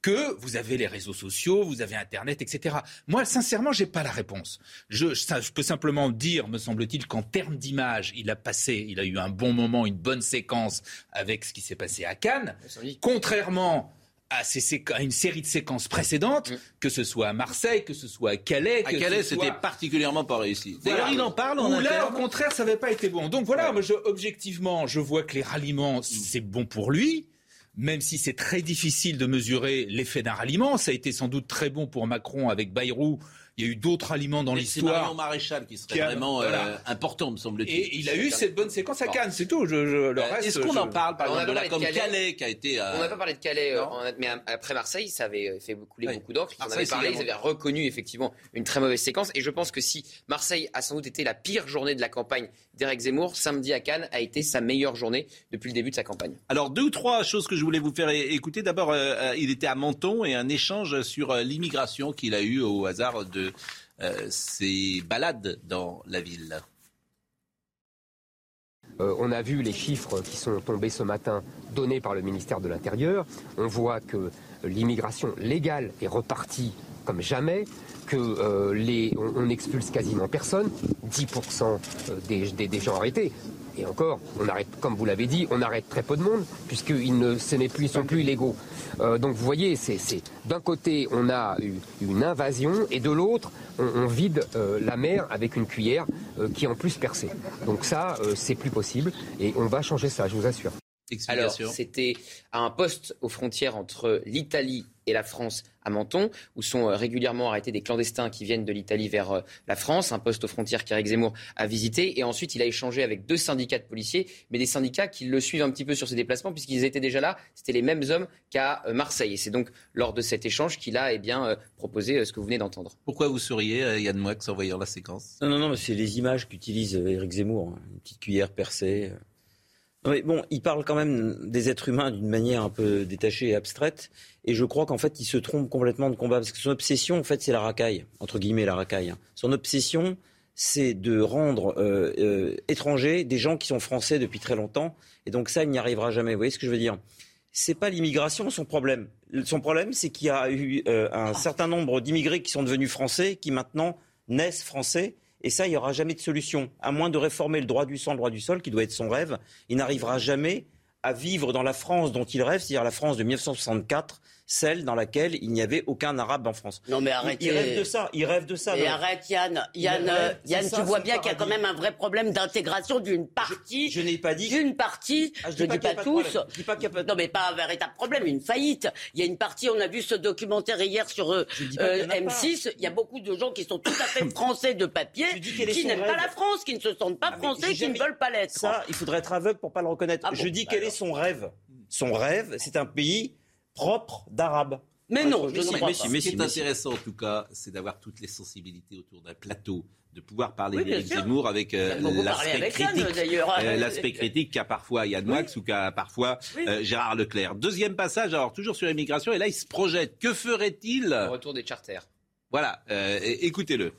que vous avez les réseaux sociaux, vous avez Internet, etc. Moi, sincèrement, j'ai pas la réponse. Je, je peux simplement dire, me semble-t-il, qu'en termes d'image, il a passé, il a eu un bon moment, une bonne séquence avec ce qui s'est passé à Cannes. Contrairement à, ces à, une série de séquences précédentes, mm. que ce soit à Marseille, que ce soit à Calais. À Calais, c'était particulièrement pas réussi. D'ailleurs, il en parle. Ou là, au contraire, ça n'avait pas été bon. Donc voilà, moi, je, objectivement, je vois que les ralliements, c'est bon pour lui même si c'est très difficile de mesurer l'effet d'un ralliement. Ça a été sans doute très bon pour Macron avec Bayrou il y a eu d'autres aliments dans l'histoire. C'est Marion Maréchal qui serait vraiment euh, important, me semble-t-il. Et il a eu cette bonne séquence à Cannes, c'est tout. Je, le euh, Est-ce qu'on en parle, par exemple, de la, comme Calais. qui a été. Euh, on n'a pas parlé de Calais, mais après Marseille, ça avait fait couler beaucoup d'encre. Ils en avaient parlé, ils avaient reconnu effectivement une très mauvaise séquence. Et je pense que si Marseille a sans doute été la pire journée de la campagne d'Éric Zemmour, samedi à Cannes a été sa meilleure journée depuis le début de sa campagne. Alors, deux ou trois choses que je voulais vous faire écouter. D'abord, il était à Menton et un échange sur l'immigration qu'il a eu au hasard de euh, balades dans la ville. Euh, on a vu les chiffres qui sont tombés ce matin donnés par le ministère de l'Intérieur. On voit que l'immigration légale est repartie comme jamais, que euh, les, on, expulse quasiment personne, 10% des, des, gens arrêtés. Et encore, on arrête, comme vous l'avez dit, on arrête très peu de monde, puisqu'ils ne, ce n'est plus, ils sont plus illégaux. Euh, donc vous voyez, c'est, d'un côté, on a eu une invasion, et de l'autre, on, vide euh, la mer avec une cuillère euh, qui est en plus percée. Donc ça, c'est plus possible, et on va changer ça, je vous assure. Alors, c'était à un poste aux frontières entre l'Italie et la France à Menton, où sont euh, régulièrement arrêtés des clandestins qui viennent de l'Italie vers euh, la France, un poste aux frontières qu'Éric Zemmour a visité. Et ensuite, il a échangé avec deux syndicats de policiers, mais des syndicats qui le suivent un petit peu sur ses déplacements, puisqu'ils étaient déjà là. C'était les mêmes hommes qu'à euh, Marseille. Et c'est donc lors de cet échange qu'il a eh bien, proposé ce que vous venez d'entendre. Pourquoi vous souriez, Yann Moix, en voyant la séquence? Non, non, non, c'est les images qu'utilise Éric Zemmour. Hein. Une petite cuillère percée bon, il parle quand même des êtres humains d'une manière un peu détachée et abstraite. Et je crois qu'en fait, il se trompe complètement de combat. Parce que son obsession, en fait, c'est la racaille. Entre guillemets, la racaille. Hein. Son obsession, c'est de rendre euh, euh, étrangers des gens qui sont français depuis très longtemps. Et donc ça, il n'y arrivera jamais. Vous voyez ce que je veux dire? C'est pas l'immigration son problème. Son problème, c'est qu'il y a eu euh, un certain nombre d'immigrés qui sont devenus français, qui maintenant naissent français et ça, il n'y aura jamais de solution. À moins de réformer le droit du sang, le droit du sol, qui doit être son rêve, il n'arrivera jamais à vivre dans la France dont il rêve, c'est-à-dire la France de 1964, celle dans laquelle il n'y avait aucun arabe en France. Non mais arrêtez. Il rêve de ça, il rêve de ça. Et arrête Yann, Yann, Yann, tu vois bien qu'il y a quand même un vrai problème d'intégration d'une partie. Je, n'ai pas dit. D'une partie. Ah, je ne dis pas, tous. Je dis pas qu'il y a pas Non mais pas un véritable problème, une faillite. Il y a une partie. On a vu ce documentaire hier sur euh, euh, M6. Il y a beaucoup de gens qui sont tout à fait français de papier, qui n'aiment pas la France, qui ne se sentent pas ah, français, qui ne veulent pas l'être. Ça, il faudrait être aveugle pour pas le reconnaître. Ah je dis quel est son rêve. Son rêve, c'est un pays propre d'Arabes. Mais non, je ne crois pas. Ce qui est intéressant, en tout cas, c'est d'avoir toutes les sensibilités autour d'un plateau, de pouvoir parler oui, d'Éric Zemmour avec euh, l'aspect critique, euh, l'aspect critique qu'a parfois Yann Moix ou qu'a parfois euh, Gérard Leclerc. Deuxième passage, alors toujours sur l'immigration, et là il se projette. Que ferait-il? Au retour des charters. Voilà, écoutez-le.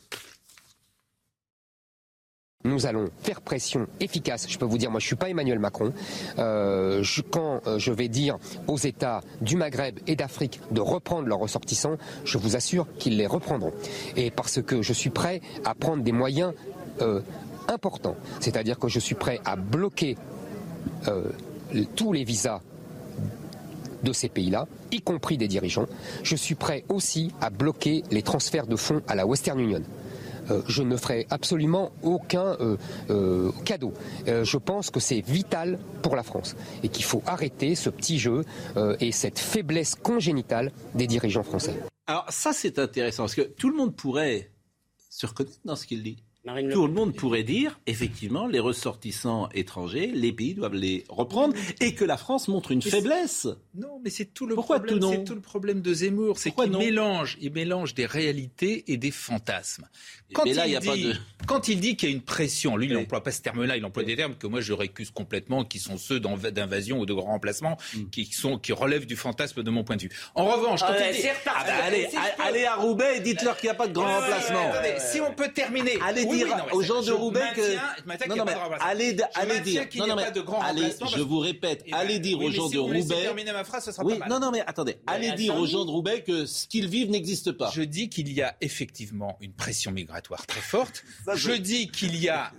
Nous allons faire pression efficace. Je peux vous dire, moi je ne suis pas Emmanuel Macron. Euh, quand euh, je vais dire aux États du Maghreb et d'Afrique de reprendre leurs ressortissants, je vous assure qu'ils les reprendront. Et parce que je suis prêt à prendre des moyens euh, importants. C'est-à-dire que je suis prêt à bloquer tous les visas de ces pays-là, y compris des dirigeants. Je suis prêt aussi à bloquer les transferts de fonds à la Western Union. Euh, je ne ferai absolument aucun euh, euh, cadeau. je pense que c'est vital pour la France et qu'il faut arrêter ce petit jeu et cette faiblesse congénitale des dirigeants français. Alors ça c'est intéressant parce que tout le monde pourrait se reconnaître dans ce qu'il dit. Tout le monde pourrait dire, effectivement, les ressortissants étrangers, les pays doivent les reprendre et que la France montre une faiblesse. Non, mais c'est tout le problème. C'est tout le problème de Zemmour, c'est qu'il mélange, il mélange des réalités et des fantasmes. Quand, il, dit, quand il dit qu'il y a une pression, lui, il n'emploie pas ce terme-là, il emploie des termes que moi je récuse complètement, qui sont ceux d'invasion ou de grand remplacement, mm. qui, sont, qui relèvent du fantasme de mon point de vue. En revanche, quand il dit, ah bah, allez, allez, à Roubaix et dites-leur qu'il n'y a pas de grand remplacement. si on peut terminer. Allez dire aux gens de Roubaix que. Non, non, mais allez, allez dire. Non, non, mais allez, je vous répète, eh ben, allez dire aux gens de Roubaix. ma phrase, ce sera pas mal. Non, non, mais attendez, allez dire aux gens de Roubaix que ce qu'ils vivent n'existe pas. Je dis qu'il y a effectivement une pression migratoire très forte. Je dis qu'il y a.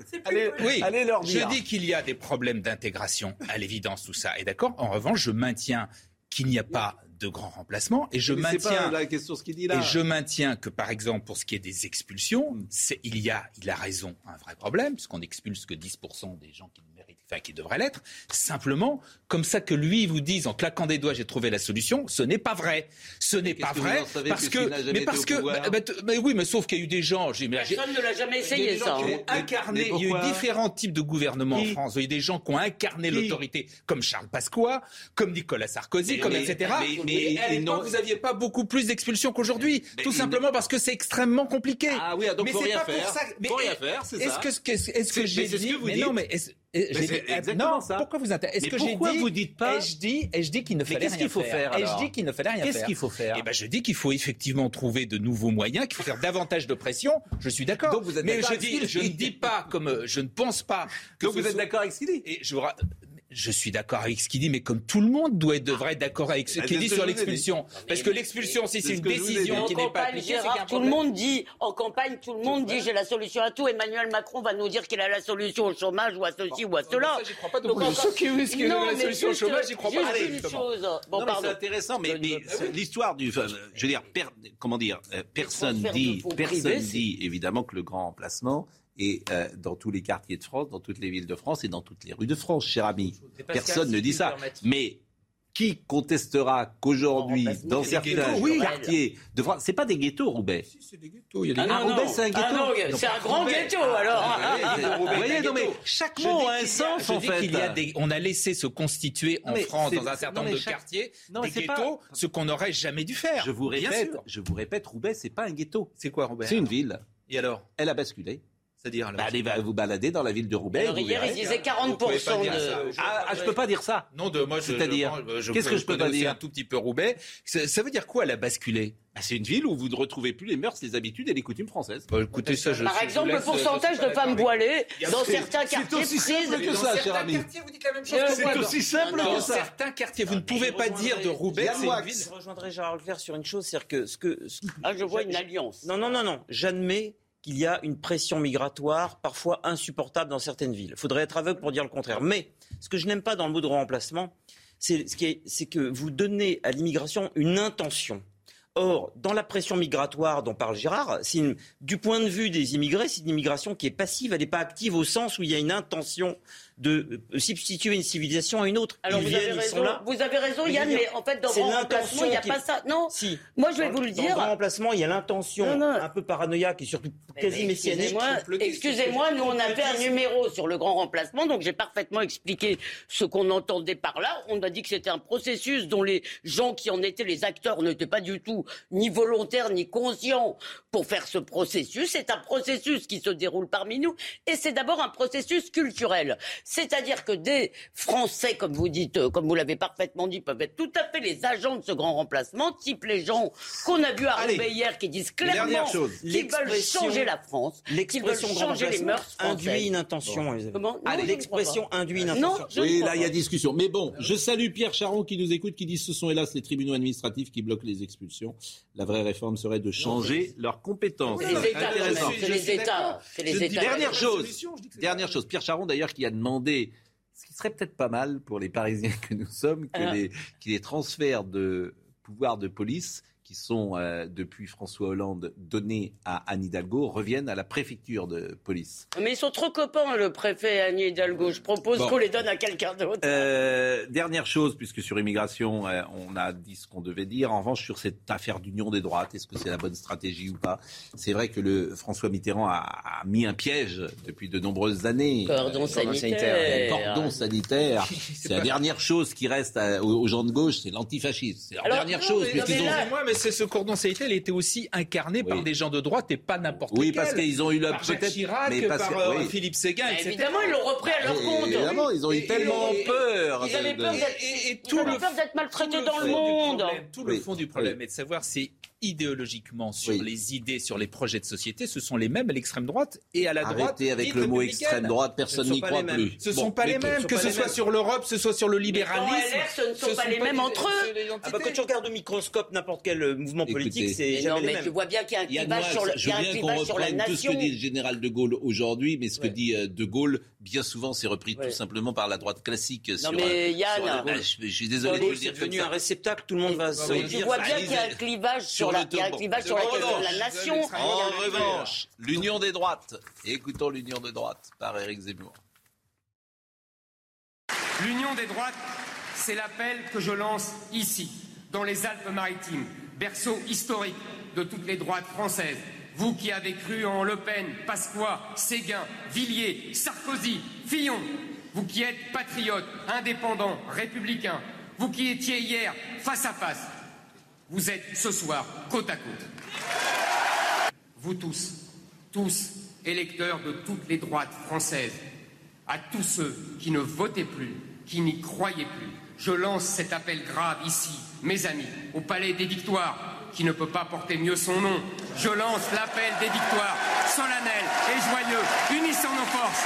Oui, je dis qu'il y a des problèmes d'intégration, à l'évidence, tout ça. Et d'accord. En revanche, je maintiens qu'il n'y a pas de grands remplacements. Et je maintiens, la question, ce dit là. Et je maintiens que, par exemple, pour ce qui est des expulsions, c'est, il y a, il a raison, un vrai problème, puisqu'on expulse que 10% des gens qui enfin qui devrait l'être, simplement comme ça que lui vous dise en claquant des doigts j'ai trouvé la solution, ce n'est pas vrai. Ce n'est pas vrai parce que, mais parce que mais, oui, mais sauf qu'il y a eu des gens, personne ne l'a jamais essayé ça. Qui ont incarné, il y a eu différents types de gouvernements en France. Il y a eu des gens qui ont incarné l'autorité, comme Charles Pasqua, comme Nicolas Sarkozy, comme etc. Mais, à l'époque, vous n'aviez pas beaucoup plus d'expulsions qu'aujourd'hui, tout simplement parce que c'est extrêmement compliqué. Ah oui, donc mais faut rien faire. Faut rien faire, c'est ça. Est-ce que est-ce que j'ai dit Mais non, mais non, ça. Pourquoi vous Est-ce que j'ai dit vous dites pas Et je dis, et je dis qu'il ne fallait rien faut faire. et je dis qu'il ne fallait rien faire. Qu'est-ce qu'il faut faire? Eh ben, je dis qu'il faut effectivement trouver de nouveaux moyens, qu'il faut faire davantage de pression. Je suis d'accord. Mais je dis, je ne dis pas comme je ne pense pas. Que Donc vous êtes d'accord avec ce qu'il dit Et je je suis d'accord avec ce qu'il dit, mais comme tout le monde doit être, devrait être d'accord avec ce qu'il dit sur l'expulsion. Parce que l'expulsion, si c'est une décision qui n'est pas appliquée, c'est Tout le monde dit, en campagne, tout le monde dit j'ai la solution à tout. Emmanuel Macron va nous dire qu'il a la solution au chômage ou à ceci ou à cela. J'y crois pas donc, ceux qui disent qu'il a la solution au chômage, j'y crois pas. Une chose. Bon, non, c'est intéressant, mais, l'histoire du, je veux dire, comment dire, euh, personne dit, personne dit évidemment que le grand emplacement et euh, dans tous les quartiers de France, dans toutes les villes de France et dans toutes les rues de France, cher ami. Personne ne dit ça. Mais qui contestera qu'aujourd'hui, dans certains quartiers de France, c'est pas des ghettos, Roubaix. Si, c'est des ghettos. Il y a des... Ah, Roubaix, c'est un ghetto. Ah c'est un grand ghetto, alors. Vous voyez, non, mais chaque mot a un sens, en fait. Y a des, on a laissé se constituer en France, dans un certain nombre de quartiers, des ghettos, ce qu'on n'aurait jamais dû faire. Je vous répète, je vous répète, Roubaix, c'est pas un ghetto. C'est quoi, Roubaix? C'est une ville. Et alors? Elle a basculé. C'est-à-dire bah, Allez vous balader dans la ville de Roubaix. Alors, hier, ils disaient 40% de. Ah, je peux pas dire ça. Non, de moi, c'est-à-dire. Qu'est-ce que je peux pas dire Un tout petit peu Roubaix. Ça, veut dire quoi, elle a basculé? Bah, c'est une ville où vous ne retrouvez plus les mœurs, les habitudes et les coutumes françaises. Bah, écoutez, ça, je Par exemple, le pourcentage de femmes voilées dans certains quartiers. C'est aussi simple que ça, cher ami. C'est aussi simple que ça. Dans certains quartiers, vous ne pouvez pas dire de Roubaix, c'est une ville. Je rejoindrai Gérard Leclerc sur une chose, c'est que ce que. Ah, je vois une alliance. Non, non, non, non. J'admets qu'il y a une pression migratoire parfois insupportable dans certaines villes. Il faudrait être aveugle pour dire le contraire. Mais ce que je n'aime pas dans le mot de remplacement, c'est que vous donnez à l'immigration une intention. Or, dans la pression migratoire dont parle Gérard, du point de vue des immigrés, c'est une immigration qui est passive, elle n'est pas active au sens où il y a une intention de euh, substituer une civilisation à une autre. Alors vous, avez raison, vous avez raison, Yann, mais en fait, dans le remplacement, il n'y a pas ça. Non, si. moi je vais vous le dire. Dans le remplacement, il y a l'intention un peu paranoïaque et surtout quasi messianique. Excusez-moi, nous on a fait un numéro sur le grand remplacement, donc j'ai parfaitement expliqué ce qu'on entendait par là. On a dit que c'était un processus dont les gens qui en étaient les acteurs n'étaient pas du tout ni volontaires ni conscients pour faire ce processus. C'est un processus qui se déroule parmi nous et c'est d'abord un processus culturel C'est-à-dire que des Français, comme vous dites, euh, comme vous l'avez parfaitement dit, peuvent être tout à fait les agents de ce grand remplacement, type les gens qu'on a vu arriver hier qui disent clairement qu'ils veulent changer la France, qu'ils veulent changer les mœurs françaises. induit une intention. Allez, Non, ne l'expression induit une Non, intention. je ne Oui, là, il y a discussion. Mais bon, je salue Pierre Charon qui nous écoute, qui dit ce sont hélas les tribunaux administratifs qui bloquent les expulsions. La vraie réforme serait de changer leurs compétences. C'est les États. C'est les États. C'est les Je dis États. dernière chose, dernière chose. Pierre Charon d'ailleurs qui a demandé, ce qui serait peut-être pas mal pour les Parisiens que nous sommes, que Ah. les, que les transferts de pouvoir de police qui sont euh, depuis François Hollande donnés à Anne Hidalgo reviennent à la préfecture de police. Mais ils sont trop copains, le préfet et Annie Hidalgo. Je propose Bon. qu'on les donne à quelqu'un d'autre. Euh, dernière chose, puisque sur immigration, euh, on a dit ce qu'on devait dire. En revanche, sur cette affaire d'union des droites, est-ce que c'est la bonne stratégie ou pas? C'est vrai que le François Mitterrand a, a mis un piège depuis de nombreuses années. Cordon Euh, sanitaire. Cordon sanitaire. C'est la dernière chose qui reste à- aux, aux gens de gauche, c'est l'antifascisme. C'est la Alors, dernière non, chose. mais- puisqu'ils non, mais ont- là- Moi, mais c'est ce cordon sanitaire, il était aussi incarné par Oui. des gens de droite et pas n'importe Oui, lesquels. parce qu'ils ont eu la peut-être- Chirac, mais parce que- par euh, oui. Philippe Séguin, etc. évidemment, ils l'ont repris à leur compte. Évidemment, ils ont eu Et- tellement et- peur. Ils avaient peur d'être maltraités dans le monde. tout le Oui. fond du problème Oui. est de savoir si idéologiquement sur Oui. les idées, sur les projets de société, ce sont les mêmes à l'extrême droite et à la droite. Arrêtez avec dite le mot extrême droite, personne n'y croit plus. Ce ne sont pas les mêmes, que ce soit sur l'Europe, que ce soit sur le libéralisme. ce ne sont pas les mêmes entre eux. Ah bah, quand tu regardes au microscope n'importe quel euh, mouvement politique, c'est jamais les mêmes. tu vois bien qu'il y a un clivage sur, le, il je veux bien qu'on la reprenne tout ce nation. que dit le général de Gaulle aujourd'hui, mais ce que dit euh, de Gaulle, bien souvent, c'est repris Ouais. tout simplement par la droite classique. sur, mais euh, Yann- sur, euh, je, je suis désolé de vous le c'est dire comme devenu un réceptacle, tout le monde va se dire. tu vois bien qu'il y a un clivage sur la, question de la nation. En revanche, l'union des droites. Écoutons l'union des droites par Éric Zemmour. L'union des droites, c'est l'appel que je lance ici, dans les Alpes-Maritimes, berceau historique de toutes les droites françaises. Vous qui avez cru en Le Pen, Pasqua, Séguin, Villiers, Sarkozy, Fillon, vous qui êtes patriotes, indépendants, républicains, vous qui étiez hier face à face, vous êtes ce soir côte à côte. Vous tous, tous électeurs de toutes les droites françaises, à tous ceux qui ne votaient plus, qui n'y croyaient plus, je lance cet appel grave ici, mes amis, au Palais des Victoires, qui ne peut pas porter mieux son nom. Je lance l'appel des victoires, solennel et joyeux, unissons nos forces.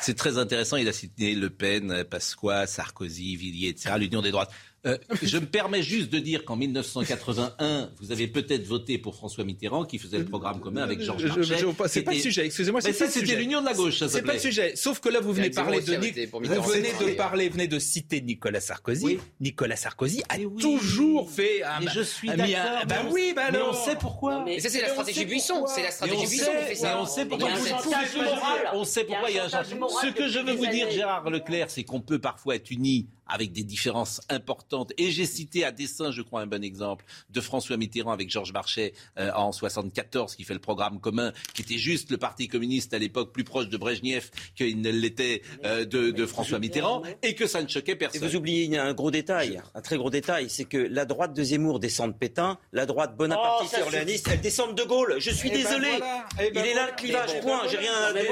C'est très intéressant. Il a cité Le Pen, Pasqua, Sarkozy, Villiers, etc. L'union des droites. Euh, je me permets juste de dire qu'en 1981, vous avez peut-être voté pour François Mitterrand, qui faisait le programme commun avec Georges Je- Marchais. je- je- C'est pas le sujet, excusez-moi, Mais ça, c'était l'union de la gauche, ça C'est pas le sujet. Sauf que là, vous venez parler de vous venez de parler, venez de citer Nicolas Sarkozy. Oui. Nicolas Sarkozy a oui. toujours fait un. Mais je suis a mis un- d'accord, Bah mais on- oui, bah mais on sait pourquoi. Non, mais- ça, c'est la stratégie Buisson. C'est la stratégie on Buisson qui fait mais ça. on sait Il y pourquoi. On sait Il y a pourquoi un il y a un Ce que je veux vous dire. Gérard Leclerc, c'est qu'on peut parfois être unis avec des différences importantes. Et j'ai cité à dessein, je crois, un bon exemple de François Mitterrand avec Georges Marchais euh, en 74, qui fait le programme commun, qui était juste le Parti communiste à l'époque plus proche de Brejnev qu'il ne l'était euh, de, de François Mitterrand, et que ça ne choquait Et personne. vous oubliez un gros détail, un très gros détail, c'est que la droite de Zemmour descend de Pétain, la droite bonapartiste Oh, et orléaniste, elle descend de De Gaulle. Je suis Eh ben désolé. voilà, eh ben Il est là le clivage, point. voilà. J'ai rien à dire.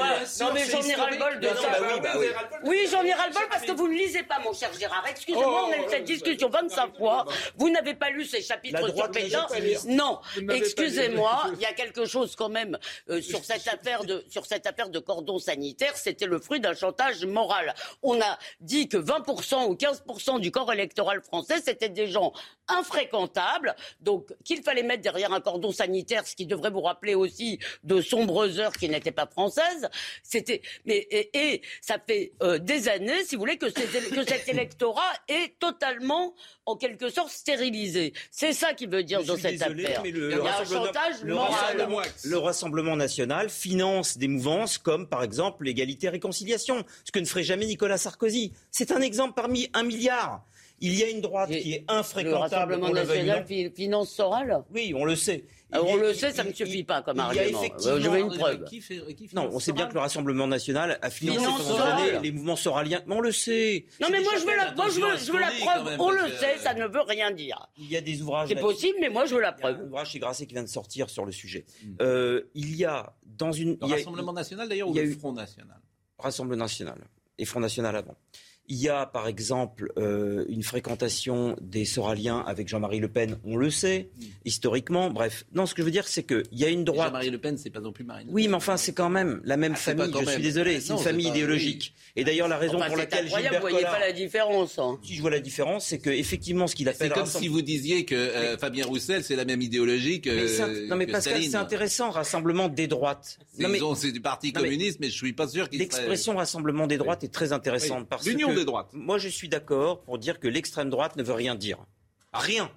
Non, mais j'en ai ras-le-bol de ça. bah bah. Oui, j'en ai ras-le-bol parce que vous ne lisez pas, mon cher Gérard. Excusez-moi, on a eu cette discussion 25 fois. Vous n'avez pas lu ces chapitres sur Pétain. Non, excusez-moi, il y a quelque chose quand même euh, sur cette affaire de sur cette affaire de cordon sanitaire. C'était le fruit d'un chantage moral. On a dit que 20% ou 15% du corps électoral français c'était des gens infréquentables, donc qu'il fallait mettre derrière un cordon sanitaire, ce qui devrait vous rappeler aussi de sombres heures qui n'étaient pas françaises. C'était, mais et, et ça fait euh, des années, si vous voulez, que, que cet est totalement, en quelque sorte, stérilisé. C'est ça qui veut dire Je dans cette désolé, affaire. mais le- Il y le a un Rassemblement- chantage le moral. Rassemblement- Le Rassemblement national finance des mouvances comme, par exemple, l'égalité et réconciliation, ce que ne ferait jamais Nicolas Sarkozy. C'est un exemple parmi un milliard. Il y a une droite Et qui est Le infréquentable. Rassemblement le non. national fi- finance Soral Oui, on le sait. Il Alors, y a- on le sait, ça ne suffit il- pas comme il y a argument. effectivement- Euh, je veux une preuve. Qui fait- qui Non, on sait bien que le Rassemblement national a financé les mouvements soraliens. Mais on le sait. Non, mais moi, je veux la, moi, je veux, je veux la preuve. même, on le sait, ça ne veut rien dire. Il y a des ouvrages. C'est possible, mais moi, je veux la Il y a un preuve. ouvrage chez Grasset qui vient de sortir sur le sujet. Euh, il y a dans une. Le il y a- Rassemblement national d'ailleurs ou il y a le Front national? Rassemblement national et Front national avant. Il y a, par exemple, euh, une fréquentation des Soraliens avec Jean-Marie Le Pen, on le sait, historiquement. Bref, non, ce que je veux dire, c'est qu'il y a une droite. Jean-Marie Le Pen, c'est pas non plus Marine. Le Oui, Pen. mais enfin, c'est quand même la même Ah, c'est famille. Je suis désolé, c'est Non, une c'est famille pas- idéologique. Et d'ailleurs, la raison Enfin, pour c'est laquelle incroyable, Gilbert vous voyez Collard- pas la différence. hein. Si je vois la différence, c'est que effectivement, ce qu'il C'est appelle comme Rassemblement- si vous disiez que euh, Fabien Roussel, c'est la même idéologie que. Mais c'est- non mais que Pascal, c'est intéressant, rassemblement des droites. C'est- Non, mais C'est du Parti Non, communiste, mais je suis pas sûr qu'il L'expression rassemblement des droites est très intéressante parce L'union que des droites. Moi, je suis d'accord pour dire que l'extrême droite ne veut rien dire. Rien.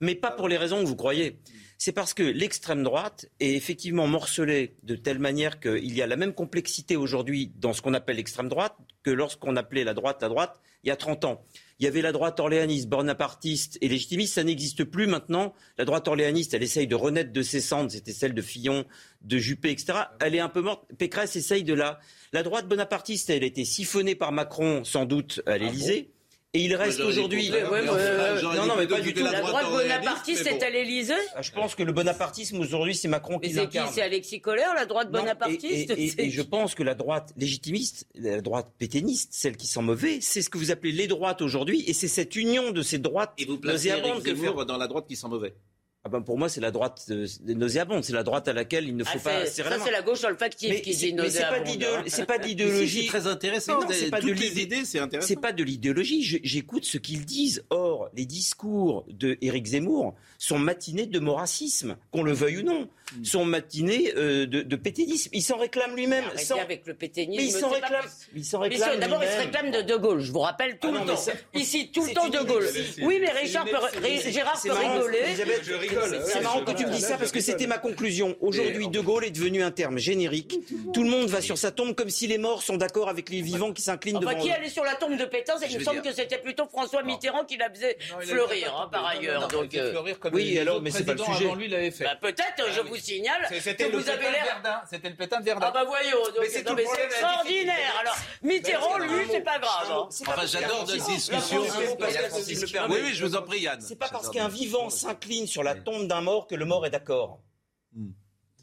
Mais pas pour les raisons que vous croyez. C'est parce que l'extrême droite est effectivement morcelée de telle manière qu'il y a la même complexité aujourd'hui dans ce qu'on appelle l'extrême droite que lorsqu'on appelait la droite la droite il y a 30 ans. Il y avait la droite orléaniste, bonapartiste et légitimiste, ça n'existe plus maintenant. La droite orléaniste, elle essaye de renaître de ses cendres, c'était celle de Fillon, de Juppé, etc. Elle est un peu morte. Pécresse essaye de la... La droite bonapartiste, elle a été siphonnée par Macron, sans doute, à l'Élysée. Et il reste aujourd'hui. Ouais, ouais, ouais, non, non, mais pas du tout. la La droite bonapartiste bon. est à l'Élysée Ah, Je pense que le bonapartisme aujourd'hui, c'est Macron Mais qui c'est qui? l'incarne. C'est Alexis Collère, la droite Non, bonapartiste? et, et- et- C'est et je pense que la droite légitimiste, la droite pétainiste, celle qui sent mauvais, c'est ce que vous appelez les droites aujourd'hui, et c'est cette union de ces droites Et vous placez Éric que vous... dans la droite qui sent mauvais. Ah ben pour moi, c'est la droite euh, nauséabonde, c'est la droite à laquelle il ne Ah, faut pas ça, c'est la gauche olfactive Mais qui dit mais c'est pas nauséabonde, hein. c'est pas Si, d'idéologie. C'est très intéressant. Mais c'est pas de Toutes les l'idée. idées, c'est intéressant. C'est pas de l'idéologie. J'écoute ce qu'ils disent. Or, les discours de Éric Zemmour sont matinés de moracisme, qu'on le veuille ou non, Hmm. sont matinés euh, de, de pétainisme. Il s'en réclame lui-même. Sans- avec le pétainisme. Mais il s'en pas réclame. Il s'en réclame. d'abord, il se réclame de De Gaulle, je vous rappelle tout Ah non, le mais temps. Ici, tout le temps De Gaulle. Oui, mais Richard Gérard peut rigoler. C'est Ouais, marrant que tu me dises ça parce que c'était ma conclusion. Aujourd'hui, De Gaulle est devenu un terme générique. Tout le monde va sur sa tombe comme si les morts sont d'accord avec les vivants qui s'inclinent devant qui allait sur la tombe de Pétain Il Je me semble que c'était plutôt François Mitterrand qui la faisait fleurir, hein, par ailleurs. Donc, euh, fleurir comme oui, alors, mais c'est pas le sujet. lui l'avaient fait. bah, peut-être, je vous signale que C'était le vous avez pétain de l'air. Verdun. C'était le pétain de Verdun. Ah bah voyons, c'est extraordinaire. Alors, Mitterrand, lui, c'est pas grave. hein. Enfin, j'adore vivant- discussion. Oui. Oui, je vous en prie, Yann. C'est pas parce qu'un vivant s'incline sur la tombe d'un mort que le mort est d'accord. Hmm.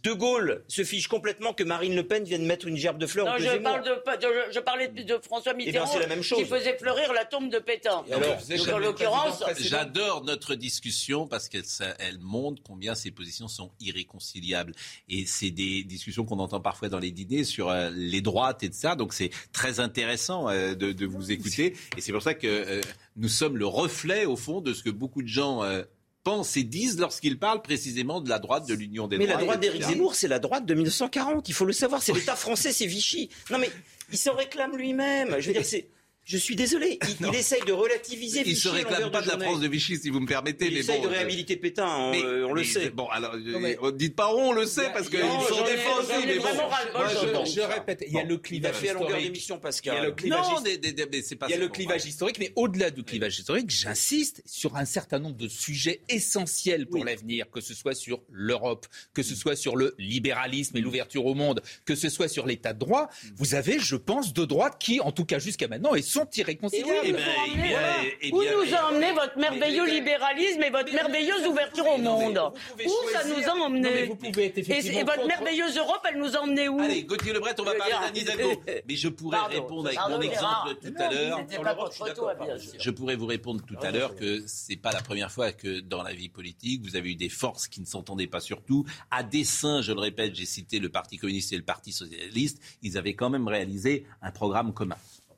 De Gaulle se fiche complètement que Marine Le Pen vienne mettre une gerbe de fleurs Non, au je, Zemmour. parle de, pas- de- je parlais de François Mitterrand la même chose. qui faisait fleurir la tombe de Pétain. Et alors Donc, en l'occurrence. J'adore notre discussion parce qu'elle elle montre combien ces positions sont irréconciliables. Et c'est des discussions qu'on entend parfois dans les dîners sur euh, les droites et de ça. Donc c'est très intéressant euh, de, de vous écouter. Et c'est pour ça que euh, nous sommes le reflet, au fond, de ce que beaucoup de gens euh, pensent et disent lorsqu'ils parlent précisément de la droite de l'Union des Mais droits. la droite d'Éric. Zemmour, c'est la droite de 1940. Il faut le savoir. C'est l'État français, c'est Vichy. Non, mais il s'en réclame lui-même. Je veux dire, c'est. Je suis désolé. Il, il essaye de relativiser Il Vichy se réclame pas de la. France de Vichy, si vous me permettez. Il mais essaye bon, de euh, réhabiliter Pétain, on, mais- euh, on le mais- sait. Bon, alors, Non, mais- dites pas on, le sait, parce qu'ils aussi. ai mais bon. Moi, je répète, il y a le Il a clivage fait à longueur historique. d'émission, Il y Pascal. a le clivage Non, his- des- des- des- mais c'est pas Il y a ça le clivage historique, mais au-delà du clivage historique, j'insiste sur un certain nombre de sujets essentiels pour l'avenir, que ce soit sur l'Europe, que ce soit sur le libéralisme et l'ouverture au monde, que ce soit sur l'état de droit. Vous avez, je pense, deux droites qui, en tout cas jusqu'à maintenant, et sont Et où irréconciliables. nous, ben, a eh bien, eh Où bien, nous a emmené votre merveilleux libéralisme et votre merveilleuse ouverture au monde Où ça nous a emmené vous pouvez être Et, votre merveilleuse Europe, elle nous a emmené où Allez, Gauthier Lebret, on va parler d'Anne Hidalgo. Mais je pourrais Pardon. répondre avec Pardon, mon exemple tout à l'heure. Je pourrais vous répondre tout à l'heure que c'est pas la première fois que dans la vie politique, vous avez eu des forces qui ne s'entendaient pas surtout. À dessein, je le répète, j'ai cité le Parti communiste et le Parti socialiste, ils avaient quand même réalisé un programme commun.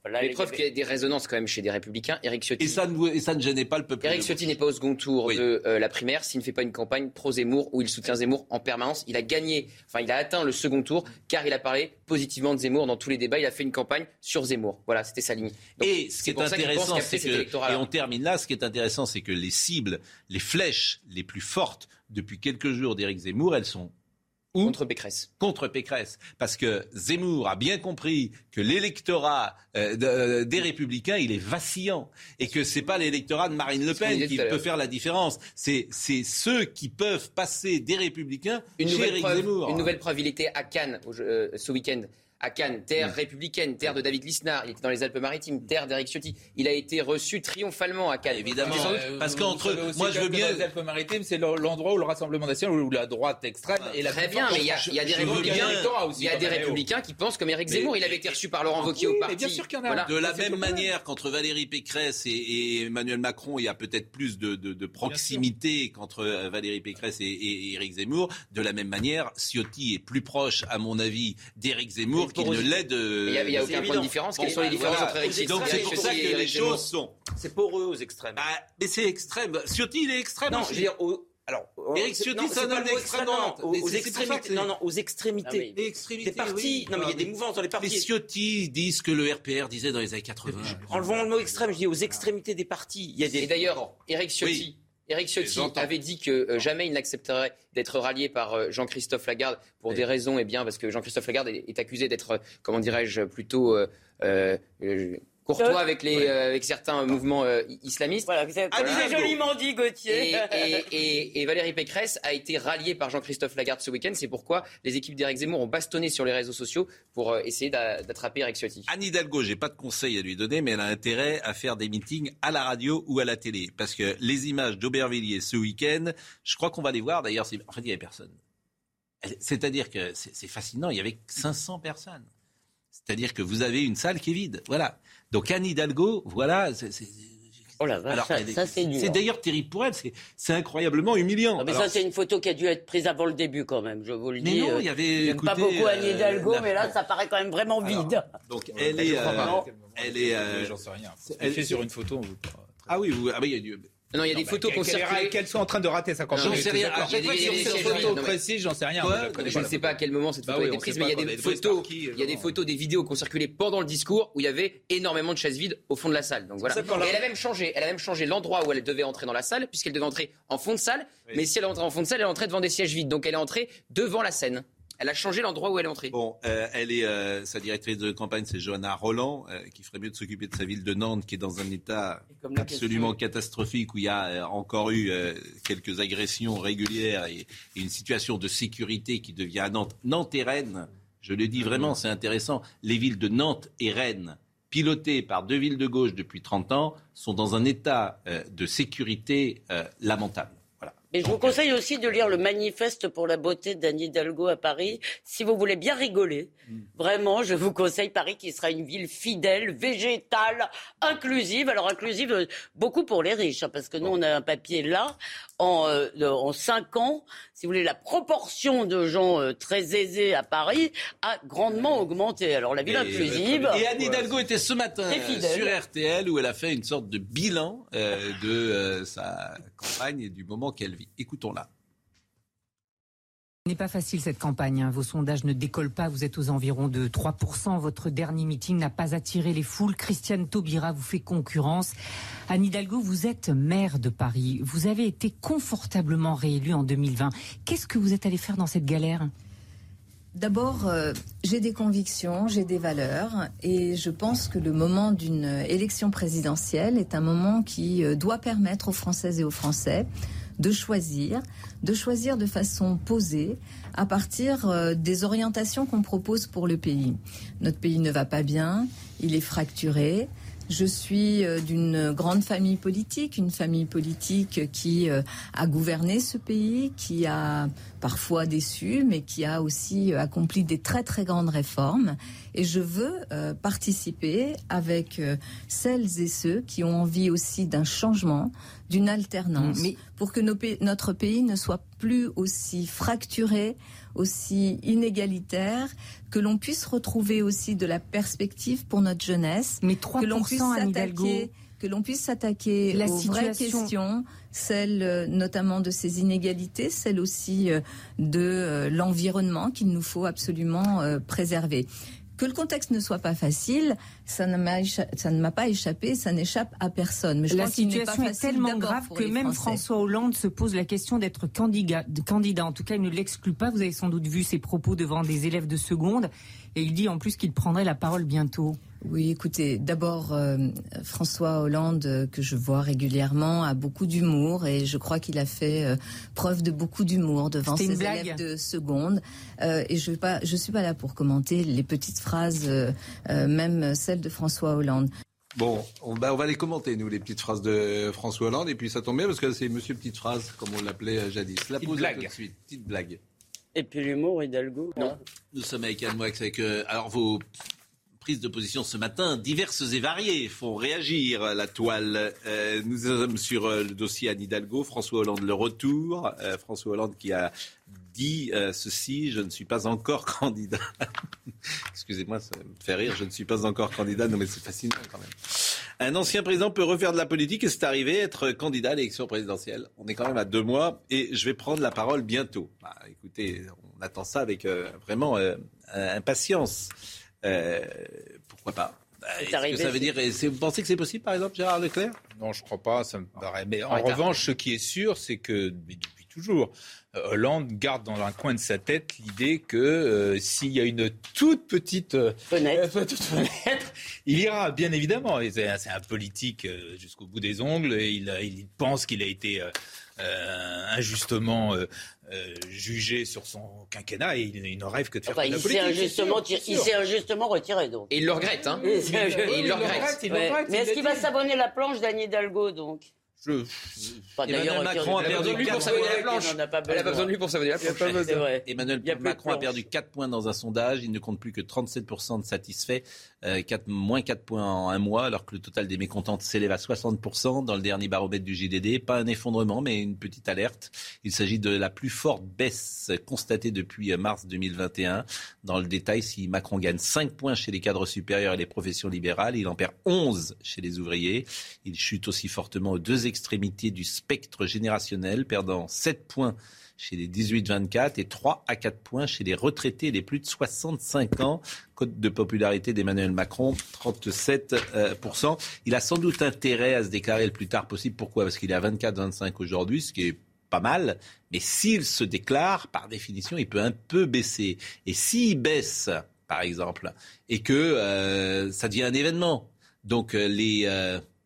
Là, preuves qu'il y a des résonances quand même chez des républicains. Éric Ciotti. Et ça ne, vous- et ça ne gênait pas le peuple. Éric Ciotti n'est pas au second tour Oui. de euh, la primaire s'il ne fait pas une campagne pro-Zemmour où il soutient Zemmour en permanence. Il a gagné, enfin il a atteint le second tour car il a parlé positivement de Zemmour dans tous les débats. Il a fait une campagne sur Zemmour. Voilà, c'était sa ligne. Donc, Et ce qui c'est est intéressant, c'est que, et on termine là, ce qui est intéressant, c'est que les cibles, les flèches les plus fortes depuis quelques jours d'Éric Zemmour, elles sont Contre Pécresse. contre Pécresse. Parce que Zemmour a bien compris que l'électorat euh, de- euh, des Républicains, il est vacillant. Et que c'est pas l'électorat de Marine Le Pen qui peut faire la différence. C'est, ceux qui peuvent passer des Républicains Une chez nouvelle, preuve, Zemmour. une nouvelle preuve, il était à Cannes euh, ce week-end. À Cannes, terre républicaine, terre de David Lisnard. Il était dans les Alpes-Maritimes, terre d'Eric Ciotti. Il a été reçu triomphalement à Cannes. Évidemment, Euh, parce qu'entre moi je que veux bien les Alpes-Maritimes, c'est l'endroit où le Rassemblement national, où la droite extrême est la Très bien, mais il y a, il y a des républicains, il y a des républicains qui pensent comme Éric Mais- Zemmour. Il avait été reçu par Laurent Wauquiez Oui, au mais parti. bien sûr qu'il y en a. Voilà. De la même manière qu'entre Valérie Pécresse et, et Emmanuel Macron, il y a peut-être plus de, de- de proximité qu'entre euh, Valérie Pécresse et, et Éric Zemmour. De la même manière, Ciotti est plus proche, à mon avis, d'Éric Zemmour qu'il pour ne aussi- l'est de. Il n'y a, y a aucun point de différence. Bon, Quelles sont les différences voilà. entre Éric Donc c'est pour ça que les choses sont. C'est poreux aux extrêmes. Bah, mais c'est extrême. Ciotti, il est extrême. non, aussi. je veux dire, au- alors, Éric Ciotti, droite. aux, aux pour ça extrémités. Non, non, aux extrémités. Les extrémités, Des partis. Non, mais il y a des mouvances dans les Les partis. Ciotti disent que le RPR disait dans les années 80. Enlevons le mot extrême, je dis aux extrémités des partis. Il y a des. Et d'ailleurs, Éric Ciotti. Éric Ciotti avait dit que euh, jamais il n'accepterait d'être rallié par euh, Jean-Christophe Lagarde pour Oui. des raisons, eh bien, parce que Jean-Christophe Lagarde est, accusé d'être, euh, comment dirais-je, plutôt euh, euh, euh, courtois avec, les, euh, avec certains mouvements euh, islamistes. Voilà, Voilà. c'est joliment dit, Et, Gauthier. et- et- et Valérie Pécresse a été ralliée par Jean-Christophe Lagarde ce week-end. C'est pourquoi les équipes d'Éric Zemmour ont bastonné sur les réseaux sociaux pour euh, essayer d'a- d'attraper Éric Ciotti. Anne Hidalgo, j'ai pas de conseils à lui donner, mais elle a intérêt à faire des meetings à la radio ou à la télé. Parce que les images d'Aubervilliers ce week-end, je crois qu'on va les voir. D'ailleurs, en fait, il n'y avait personne. C'est-à-dire que c'est c'est fascinant, il y avait 500 personnes. C'est-à-dire que vous avez une salle qui est vide. Voilà. Donc Anne Hidalgo, voilà. c'est- c'est- Oh la vache, alors, ça, elle est- ça, c'est dur. c'est d'ailleurs terrible pour elle. C'est c'est incroyablement humiliant. Ah, mais Alors, ça, c'est une photo qui a dû être prise avant le début, quand même, je vous le Mais dis. non, Euh, il y avait, J'aime pas beaucoup Anne euh, Hidalgo, la- mais là, ça paraît quand même vraiment vide. donc elle est, Je crois euh, elle est, euh, J'en sais rien. elle- Elle sur une photo. vous- ah oui, vous- ah oui, il y a du- Non, il y a Non, des bah, photos est- Qu'elles sont en train de rater sa campagne. J'en sais rien. d'accord. À chaque fois qu'il y a des- Sur des- une des- photo des- précise, j'en sais rien. Je ne sais pas à quel moment cette Bah photo a été prise, mais il y a des photos, il y a des vraiment. photos, des vidéos qui ont circulé pendant le discours où il y avait énormément de chaises vides au fond de la salle. Donc voilà. qu'on Et elle a même changé, elle a même changé l'endroit où elle devait entrer dans la salle, puisqu'elle devait entrer en fond de salle. Mais si elle entrait en fond de salle, elle entrait devant des sièges vides. Donc elle est entrée devant la scène. Elle a changé l'endroit où elle est entrée. Bon, euh, elle est euh, sa directrice de campagne, c'est Johanna Roland, euh, qui ferait mieux de s'occuper de sa ville de Nantes, qui est dans un état comme absolument question- catastrophique où il y a euh, encore eu euh, quelques agressions régulières et, et une situation de sécurité qui devient à Nantes. Nantes et Rennes, je le dis vraiment, c'est intéressant. Les villes de Nantes et Rennes, pilotées par deux villes de gauche depuis 30 ans, sont dans un état euh, de sécurité euh, lamentable. Et je vous conseille aussi de lire le manifeste pour la beauté d'Anne Hidalgo à Paris. Si vous voulez bien rigoler, vraiment, je vous conseille Paris qui sera une ville fidèle, végétale, inclusive. Alors inclusive, euh, beaucoup pour les riches, hein, parce que nous, on a un papier là. En, euh, en cinq ans, si vous voulez, la proportion de gens euh, très aisés à Paris a grandement augmenté. Alors la ville Et- inclusive... Et Anne Hidalgo était ce matin euh, sur RTL où elle a fait une sorte de bilan euh, de euh, sa campagne et du moment qu'elle vit. Écoutons-la. Ce n'est pas facile cette campagne. hein. Vos sondages ne décollent pas. Vous êtes aux environs de 3%. Votre dernier meeting n'a pas attiré les foules. Christiane Taubira vous fait concurrence. Anne Hidalgo, vous êtes maire de Paris. Vous avez été confortablement réélue en 2020. Qu'est-ce que vous êtes allé faire dans cette galère? D'abord, euh, j'ai des convictions, j'ai des valeurs et je pense que le moment d'une élection présidentielle est un moment qui euh, doit permettre aux Françaises et aux Français de choisir, de choisir de façon posée à partir euh, des orientations qu'on propose pour le pays. Notre pays ne va pas bien, il est fracturé. Je suis euh, d'une grande famille politique, une famille politique qui euh, a gouverné ce pays, qui a parfois déçu, mais qui a aussi euh, accompli des très très grandes réformes. Et je veux participer avec celles et ceux qui ont envie aussi d'un changement, d'une alternance, Mais- pour que nos notre pays ne soit plus aussi fracturé, aussi inégalitaire, que l'on puisse retrouver aussi de la perspective pour notre jeunesse, Mais que l'on 3% puisse s'attaquer que l'on puisse s'attaquer La aux vraies situation- questions, celles euh, notamment de ces inégalités, celles aussi euh, de euh, l'environnement qu'il nous faut absolument préserver. Que le contexte ne soit pas facile, ça ne m'a écha- ça ne m'a pas échappé, ça n'échappe à personne. Mais je la pas situation est tellement grave que même Français. François Hollande se pose la question d'être candidat, candidat. En tout cas, il ne l'exclut pas. Vous avez sans doute vu ses propos devant des élèves de seconde. Et il dit en plus qu'il prendrait la parole bientôt. Oui, écoutez, d'abord, euh, François Hollande, euh, que je vois régulièrement, a beaucoup d'humour et je crois qu'il a fait euh, preuve de beaucoup d'humour devant ses élèves de seconde. et je ne je suis pas là pour commenter les petites phrases, même celles de François Hollande. Bon, on, bah, on, va les commenter, nous, les petites phrases de François Hollande. Et puis ça tombe bien parce que c'est Monsieur Petite Phrase, comme on l'appelait jadis. La pose blague. tout de suite. Petite blague. Et puis l'humour, Hidalgo? Non. Nous sommes avec Anne Moix avec alors vos prises de position ce matin, diverses et variées, font réagir la toile. Euh, nous sommes sur euh, le dossier Anne Hidalgo, François Hollande le retour. Euh, François Hollande qui a dit ceci, je ne suis pas encore candidat. Excusez-moi, ça me fait rire, je ne suis pas encore candidat. Non mais c'est fascinant quand même. Un ancien président peut refaire de la politique et c'est arrivé, être candidat à l'élection présidentielle. On est quand même à deux mois et je vais prendre la parole bientôt. Bah, écoutez, on attend ça avec vraiment impatience. Euh, pourquoi pas bah, Est-ce que ça veut dire, vous pensez que c'est possible, par exemple, Gérard Leclerc? Non, je ne crois pas. Ça me paraît. Mais en revanche, ce qui est sûr, c'est que depuis toujours, euh, Hollande garde dans un coin de sa tête l'idée que euh, s'il y a une toute petite fenêtre. il ira, bien évidemment. C'est un politique jusqu'au bout des ongles. Et il, il pense qu'il a été injustement euh, jugé sur son quinquennat et il, ne rêve que de faire enfin, de la politique. Injustement, il s'est injustement retiré donc. Et il le regrette, hein. il, le regrette. Mais est-ce qu'il va s'abonner la planche d'Anne Hidalgo donc? Je... Emmanuel Macron a perdu 4 points. Emmanuel Macron a perdu 4 points dans un sondage. Il ne compte plus que 37% de satisfaits, 4, euh, moins 4 points en un mois, alors que le total des mécontentes s'élève à 60% dans le dernier baromètre du JDD. Pas un effondrement, mais une petite alerte. Il s'agit de la plus forte baisse constatée depuis euh, mars 2021. Dans le détail, si Macron gagne 5 points chez les cadres supérieurs et les professions libérales, il en perd 11 chez les ouvriers. Il chute aussi fortement aux deux extrémité du spectre générationnel, perdant 7 points chez les 18-24 et 3 à 4 points chez les retraités les plus de 65 ans. Code de popularité d'Emmanuel Macron, 37%. Euh, Il a sans doute intérêt à se déclarer le plus tard possible. Pourquoi? Parce qu'il est à 24-25 aujourd'hui, ce qui est pas mal. Mais s'il se déclare, par définition, il peut un peu baisser. Et s'il baisse, par exemple, et que euh, ça devient un événement, donc euh, les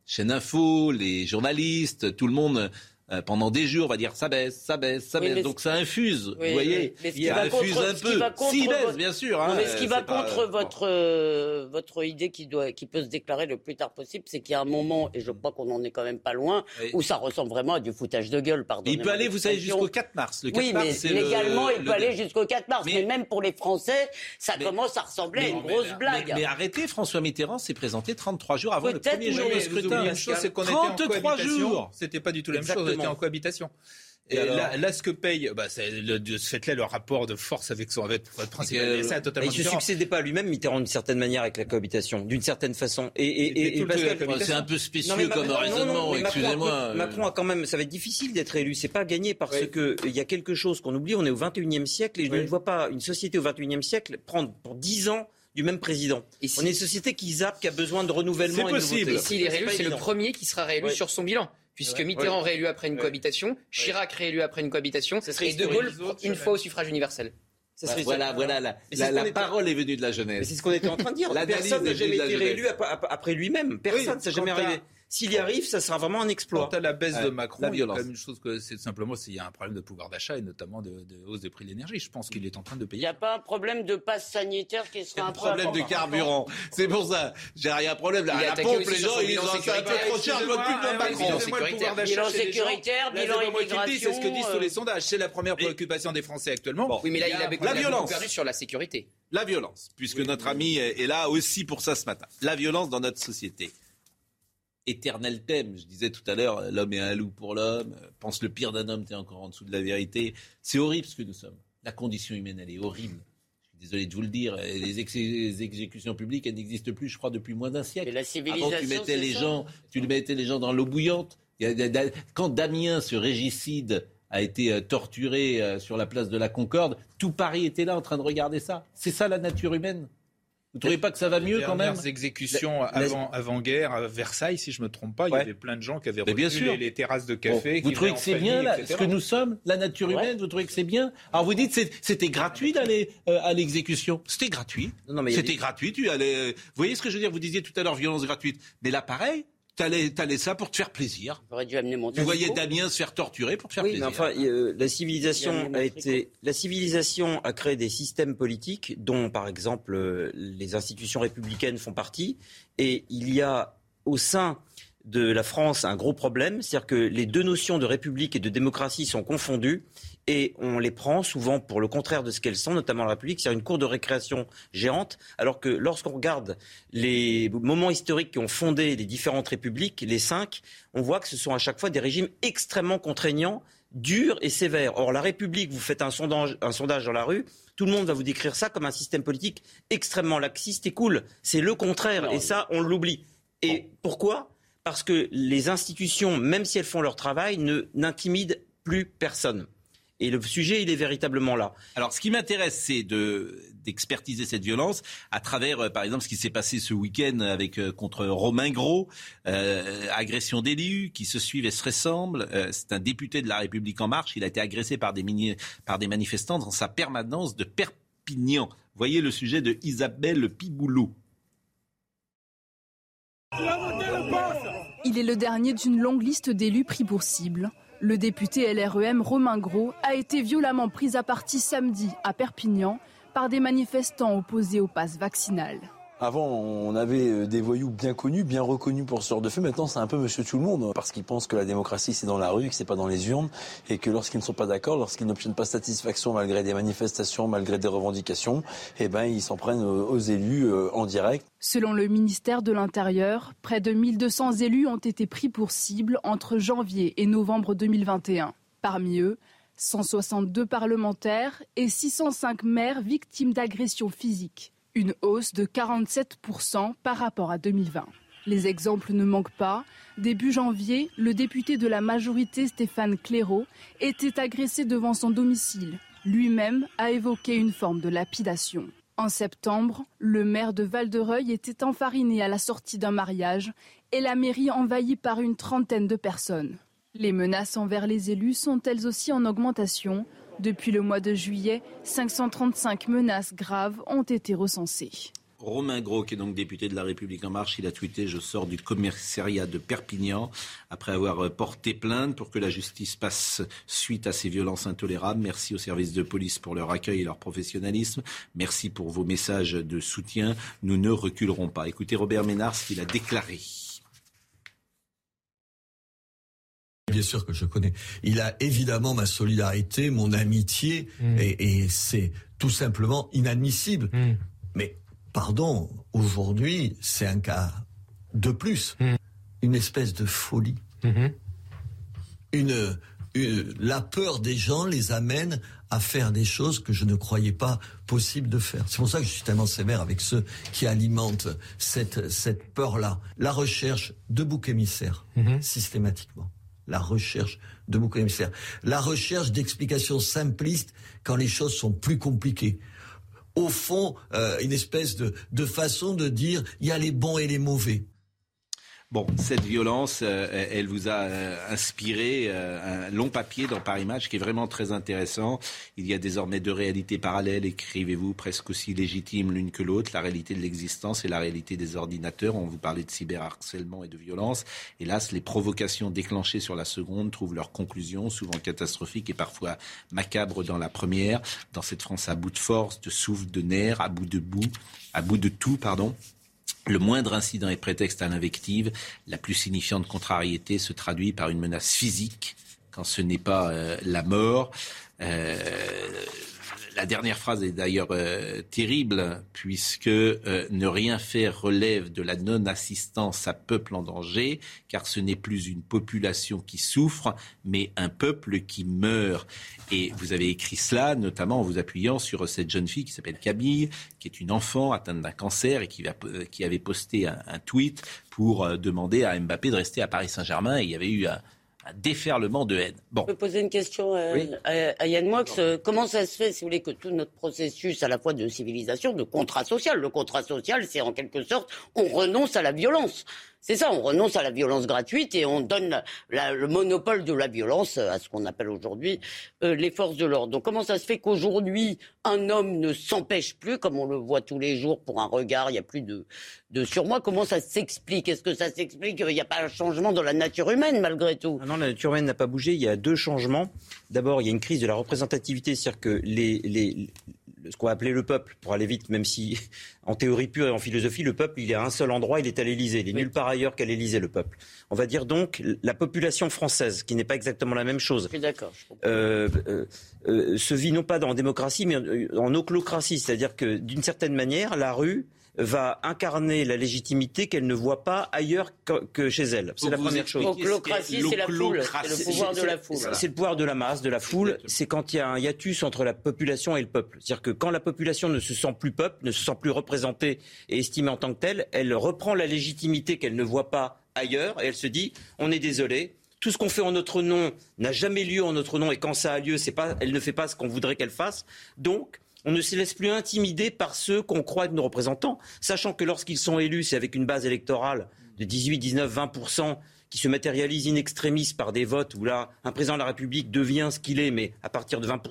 chaîne info, les journalistes, tout le monde euh, pendant des jours, on va dire ça baisse, ça baisse, ça baisse. Donc ça infuse, vous voyez, il infuse un peu. Si baisse, bien sûr. Hein, mais ce qui va contre votre euh, votre idée qui doit, qui peut se déclarer le plus tard possible, c'est qu'il y a un moment, et je crois qu'on en est quand même pas loin, où ça ressemble vraiment à du foutage de gueule. Pardon. Il peut aller, vous savez, jusqu'au 4 mars. Le 4 oui, mais légalement, il peut aller jusqu'au 4 mars. Mais, même pour les Français, ça commence à ressembler à une grosse blague. Mais, arrêtez, François Mitterrand s'est présenté 33 jours avant le premier jour de scrutin. Une chose, c'est qu'on était en cohabitation. C'était pas du tout la même chose en cohabitation. Et là, ce que paye, bah, de ce fait-là, le rapport de force avec son avec votre principal ça totalement Il ne se succédait pas à lui-même, Mitterrand, d'une certaine manière, avec la cohabitation, d'une certaine façon. Et, et, et, c'est un peu spécieux comme raisonnement, excusez-moi. Macron, a quand même, ça va être difficile d'être élu. C'est pas gagné parce que il y a quelque chose qu'on oublie. On est au 21e siècle et je ne vois pas une société au 21e siècle prendre pour 10 ans du même président. On est une société qui zappe, qui a besoin de renouvellement. C'est possible. Et s'il est réélu, c'est le premier qui sera réélu sur son bilan puisque Mitterrand réélu après une cohabitation, Chirac réélu après une cohabitation, et De Gaulle une fois au suffrage universel. voilà, voilà, la, la, parole est venue de la jeunesse. C'est ce qu'on était en train de dire. Personne n'a jamais été réélu après lui-même. Personne, ça n'a jamais arrivé. S'il y arrive, ça sera vraiment un exploit. Quant à la baisse de Macron, il y a quand même une chose que c'est simplement s'il y a un problème de pouvoir d'achat et notamment de, hausse des prix de l'énergie. Je pense qu'il est en train de payer. Il n'y a pas un problème de passe sanitaire qui sera un, problème de carburant. C'est pour ça. J'ai rien problème. Là, à la pompe, les gens, ils ont un peu trop cher. Bilan sécuritaire, bilan sécuritaire, bilan immigration. C'est ce que disent tous les sondages. C'est la première préoccupation des Français actuellement. Oui, mais là, il avait la violence perdu sur la sécurité. La violence, puisque notre ami est là aussi pour ça ce matin. La violence dans notre société éternel thème. Je disais tout à l'heure, l'homme est un loup pour l'homme, pense le pire d'un homme, tu es encore en dessous de la vérité. C'est horrible ce que nous sommes. La condition humaine, elle est horrible. Je suis désolé de vous le dire. Les, exécutions publiques, elles n'existent plus, je crois, depuis moins d'un siècle. la civilisation, Avant, tu mettais les gens, tu mettais les gens dans l'eau bouillante. Quand Damien, ce régicide, a été euh, torturé euh, sur la place de la Concorde, tout Paris était là en train de regarder ça. C'est ça la nature humaine. Vous trouvez pas que ça va mieux quand même Les exécutions avant, avant guerre à Versailles, si je me trompe pas, il y avait plein de gens qui avaient bien sûr. Les, terrasses de café. Vous trouvez que c'est bien là, ce que nous sommes, la nature humaine Vous trouvez que c'est bien? Alors vous dites c'était gratuit d'aller euh, à l'exécution. C'était gratuit. C'était gratuit. Tu allais. Vous voyez ce que je veux dire? Vous disiez tout à l'heure violence gratuite. Mais là pareil. T'allais, ça pour te faire plaisir. dû amener mon tu voyais Damien se faire torturer pour te faire plaisir. Mais enfin, euh, la civilisation a été, la civilisation a créé des systèmes politiques dont, par exemple, euh, les institutions républicaines font partie, et il y a au sein de la France un gros problème, c'est-à-dire que les deux notions de république et de démocratie sont confondues et on les prend souvent pour le contraire de ce qu'elles sont, notamment la République, c'est une cour de récréation géante, alors que lorsqu'on regarde les moments historiques qui ont fondé les différentes républiques, les cinq, on voit que ce sont à chaque fois des régimes extrêmement contraignants, durs et sévères. Or, la République, vous faites un sondage, un sondage dans la rue, tout le monde va vous décrire ça comme un système politique extrêmement laxiste et cool. C'est le contraire, et ça, on l'oublie. Et pourquoi? Parce que les institutions, même si elles font leur travail, ne n'intimident plus personne. Et le sujet, il est véritablement là. Alors, ce qui m'intéresse, c'est de d'expertiser cette violence à travers, euh, par exemple, ce qui s'est passé ce week-end avec euh, contre Romain Gros, euh, agression d'élus qui se suivent et se ressemblent. c'est un député de la République en marche. Il a été agressé par des, par des manifestants dans sa permanence de Perpignan. Voyez le sujet de Isabelle Piboulot. Il est le dernier d'une longue liste d'élus pris pour cible. Le député LREM Romain Gros a été violemment pris à partie samedi à Perpignan par des manifestants opposés au pass vaccinal. Avant, on avait euh, des voyous bien connus, bien reconnus pour ce genre de fait. Maintenant, c'est un peu monsieur tout le monde, parce qu'ils pensent que la démocratie, c'est dans la rue, que c'est pas dans les urnes, et que lorsqu'ils ne sont pas d'accord, lorsqu'ils n'obtiennent pas satisfaction malgré des manifestations, malgré des revendications, eh ben, ils s'en prennent aux élus euh, en direct. Selon le ministère de l'Intérieur, près de 1200 élus ont été pris pour cible entre janvier et novembre 2021. Parmi eux, 162 parlementaires et 605 maires victimes d'agressions physiques une hausse de 47% par rapport à 2020. Les exemples ne manquent pas. Début janvier, le député de la majorité Stéphane Clairaut était agressé devant son domicile. Lui-même a évoqué une forme de lapidation. En septembre, le maire de Val-de-Reuil était enfariné à la sortie d'un mariage et la mairie envahie par une trentaine de personnes. Les menaces envers les élus sont elles aussi en augmentation. Depuis le mois de juillet, 535 menaces graves ont été recensées. Romain Gros, qui est donc député de La République En Marche, il a tweeté Je sors du commissariat de Perpignan après avoir euh, porté plainte pour que la justice passe suite à ces violences intolérables. Merci aux services de police pour leur accueil et leur professionnalisme. Merci pour vos messages de soutien. Nous ne reculerons pas. Écoutez Robert Ménard, ce qu'il a déclaré. Bien sûr que je connais. Il a évidemment ma solidarité, mon amitié, mm. et, c'est tout simplement inadmissible. Mm. Mais, pardon, aujourd'hui, c'est un cas de plus. Mm. Une espèce de folie. Mm-hmm. Une, la peur des gens les amène à faire des choses que je ne croyais pas possible de faire. C'est pour ça que je suis tellement sévère avec ceux qui alimentent cette, cette peur-là. La recherche de boucs émissaires, mm-hmm. systématiquement la recherche de bouc émissaires, la recherche d'explications simplistes quand les choses sont plus compliquées. Au fond, euh, une espèce de façon de dire il y a les bons et les mauvais. Bon, cette violence, euh, elle vous a euh, inspiré euh, un long papier dans Paris Match qui est vraiment très intéressant. Il y a désormais deux réalités parallèles, écrivez-vous, presque aussi légitimes l'une que l'autre, la réalité de l'existence et la réalité des ordinateurs. On vous parlait de cyberharcèlement et de violence. Hélas, les provocations déclenchées sur la seconde trouvent leur conclusion, souvent catastrophique et parfois macabre dans la première. Dans cette France à bout de force, de souffle, de nerfs, à bout de bout, à bout de tout, pardon. Le moindre incident est prétexte à l'invective. La plus signifiante contrariété se traduit par une menace physique quand ce n'est pas euh, la mort. Euh, la dernière phrase est d'ailleurs euh, terrible, puisque euh, ne rien faire relève de la non-assistance à peuple en danger, car ce n'est plus une population qui souffre, mais un peuple qui meurt. Et vous avez écrit cela, notamment en vous appuyant sur cette jeune fille qui s'appelle Camille, qui est une enfant atteinte d'un cancer et qui, qui avait posté un, tweet pour euh, demander à Mbappé de rester à Paris Saint-Germain. Et il y avait eu un déferlement de haine. Bon. Je peux poser une question à, à, Yann Moix. Comment ça se fait, si vous voulez, que tout notre processus à la fois de civilisation, de contrat social, le contrat social, c'est en quelque sorte, on renonce à la violence. C'est ça, on renonce à la violence gratuite et on donne le monopole de la violence à ce qu'on appelle aujourd'hui euh, les forces de l'ordre. Donc comment ça se fait qu'aujourd'hui, un homme ne s'empêche plus, comme on le voit tous les jours pour un regard, il n'y a plus de, de surmoi Comment ça s'explique? Est-ce que ça s'explique? Qu'il n'y a pas un changement dans la nature humaine malgré tout ah Non, la nature humaine n'a pas bougé. Il y a deux changements. D'abord, il y a une crise de la représentativité, c'est-à-dire que les, ce qu'on va appeler le peuple, pour aller vite, même si en théorie pure et en philosophie, le peuple, il est à un seul endroit, il est à l'Élysée. Il est nulle part ailleurs qu'à l'Élysée, le peuple. On va dire donc la population française, qui n'est pas exactement la même chose. d'accord. Euh, euh, euh, se vit non pas en démocratie, mais en oclocratie. C'est-à-dire que d'une certaine manière, la rue va incarner la légitimité qu'elle ne voit pas ailleurs que, chez elle. C'est la première chose. L'oclocratie, c'est la foule. C'est le pouvoir de la foule. C'est le pouvoir de la masse, de la foule. C'est quand il y a un hiatus entre la population et le peuple. C'est-à-dire que quand la population ne se sent plus peuple, ne se sent plus représentée et estimée en tant que telle, elle reprend la légitimité qu'elle ne voit pas ailleurs et elle se dit on est désolé, tout ce qu'on fait en notre nom n'a jamais lieu en notre nom et quand ça a lieu, pas, elle ne fait pas ce qu'on voudrait qu'elle fasse. Donc, on ne se laisse plus intimider par ceux qu'on croit être nos représentants, sachant que lorsqu'ils sont élus, c'est avec une base électorale de 18, 19, 20% qui se matérialise in extremis par des votes où là, un président de la République devient ce qu'il est, mais à partir de 20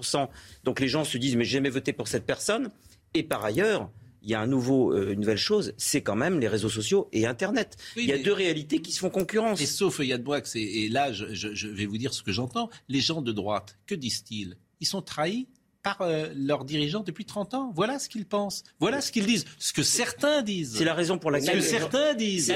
Donc les gens se disent, mais j'ai jamais voté pour cette personne. Et par ailleurs, il y a un nouveau, euh, une nouvelle chose, c'est quand même les réseaux sociaux et Internet. il y a deux réalités qui se font concurrence. Et sauf Yann Boix, et, et là, je vais vous dire ce que j'entends, les gens de droite, que disent-ils? Ils sont trahis? Par euh, leurs dirigeants depuis 30 ans. Voilà ce qu'ils pensent. Voilà ce qu'ils disent. Ce que certains disent. C'est la raison pour laquelle. Ce que certains disent.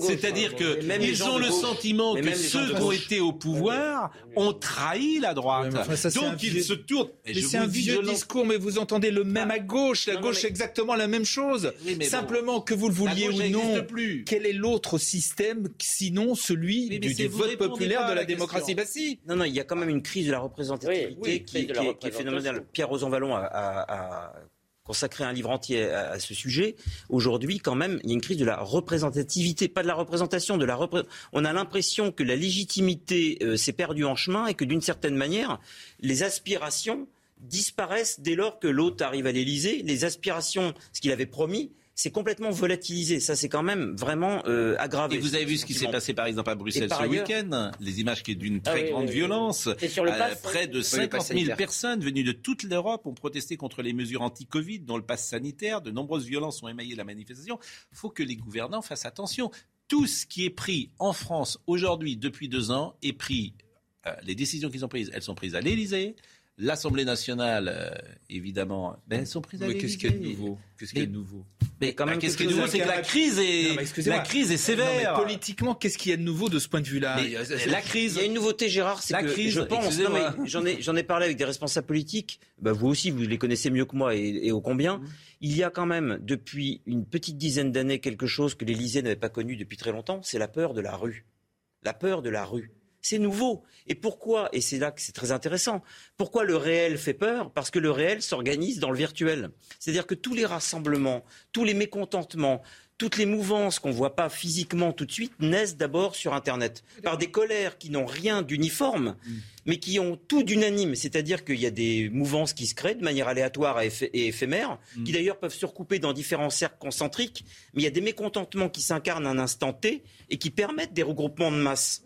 C'est-à-dire qu'ils ont le sentiment que ceux qui ont été au pouvoir ont trahi la droite. Donc ils se tournent. c'est un vieux discours, mais vous entendez le même à gauche. La gauche, c'est exactement la même chose. Simplement que vous le vouliez ou non, quel est l'autre système sinon celui du, vote populaire de la démocratie basse Non, non, il y a quand même une crise de la représentativité qui, est phénoménale. Pierre Rosanvallon a, consacré un livre entier à, ce sujet. Aujourd'hui, quand même, il y a une crise de la représentativité, pas de la représentation, de la on a l'impression que la légitimité euh, s'est perdue en chemin et que d'une certaine manière, les aspirations disparaissent dès lors que l'autre arrive à l'Élysée. Les aspirations, ce qu'il avait promis, c'est complètement volatilisé. Ça, c'est quand même vraiment euh, aggravé. Et vous avez vu ce qui s'est passé, par exemple, à Bruxelles ce week-end Les images qui est d'une très ah grande violence. Sur le euh, près de 50 000 personnes venues de toute l'Europe ont protesté contre les mesures anti-Covid, dont le pass sanitaire. De nombreuses violences ont émaillé la manifestation. Il faut que les gouvernants fassent attention. Tout ce qui est pris en France aujourd'hui, depuis deux ans, est pris. Euh, les décisions qu'ils ont prises, elles sont prises à l'Élysée, L'Assemblée nationale, euh, évidemment, ben, elles sont prises à Mais qu'est-ce qu'il y a de nouveau? Qu'est-ce qu'il y a de nouveau? mais quand même, qu'est-ce qui est nouveau? C'est que la crise est, la crise est sévère. politiquement, qu'est-ce qu'il y a de nouveau de ce point de vue-là? La crise. Il y a une nouveauté, Gérard, c'est que crise, je pense. J'en ai, j'en ai parlé avec des responsables politiques. Bah, vous aussi, vous les connaissez mieux que moi et, et ô combien. Mm. Il y a quand même, depuis une petite dizaine d'années, quelque chose que l'Élysée n'avait pas connu depuis très longtemps. C'est la peur de la rue. La peur de la rue. C'est nouveau. Et pourquoi Et c'est là que c'est très intéressant. Pourquoi le réel fait peur? Parce que le réel s'organise dans le virtuel. C'est-à-dire que tous les rassemblements, tous les mécontentements, toutes les mouvances qu'on ne voit pas physiquement tout de suite naissent d'abord sur Internet, par des colères qui n'ont rien d'uniforme, mm. mais qui ont tout d'unanime. C'est-à-dire qu'il y a des mouvances qui se créent de manière aléatoire et éphémère, mm. qui d'ailleurs peuvent se recouper dans différents cercles concentriques, mais il y a des mécontentements qui s'incarnent à un instant T et qui permettent des regroupements de masse.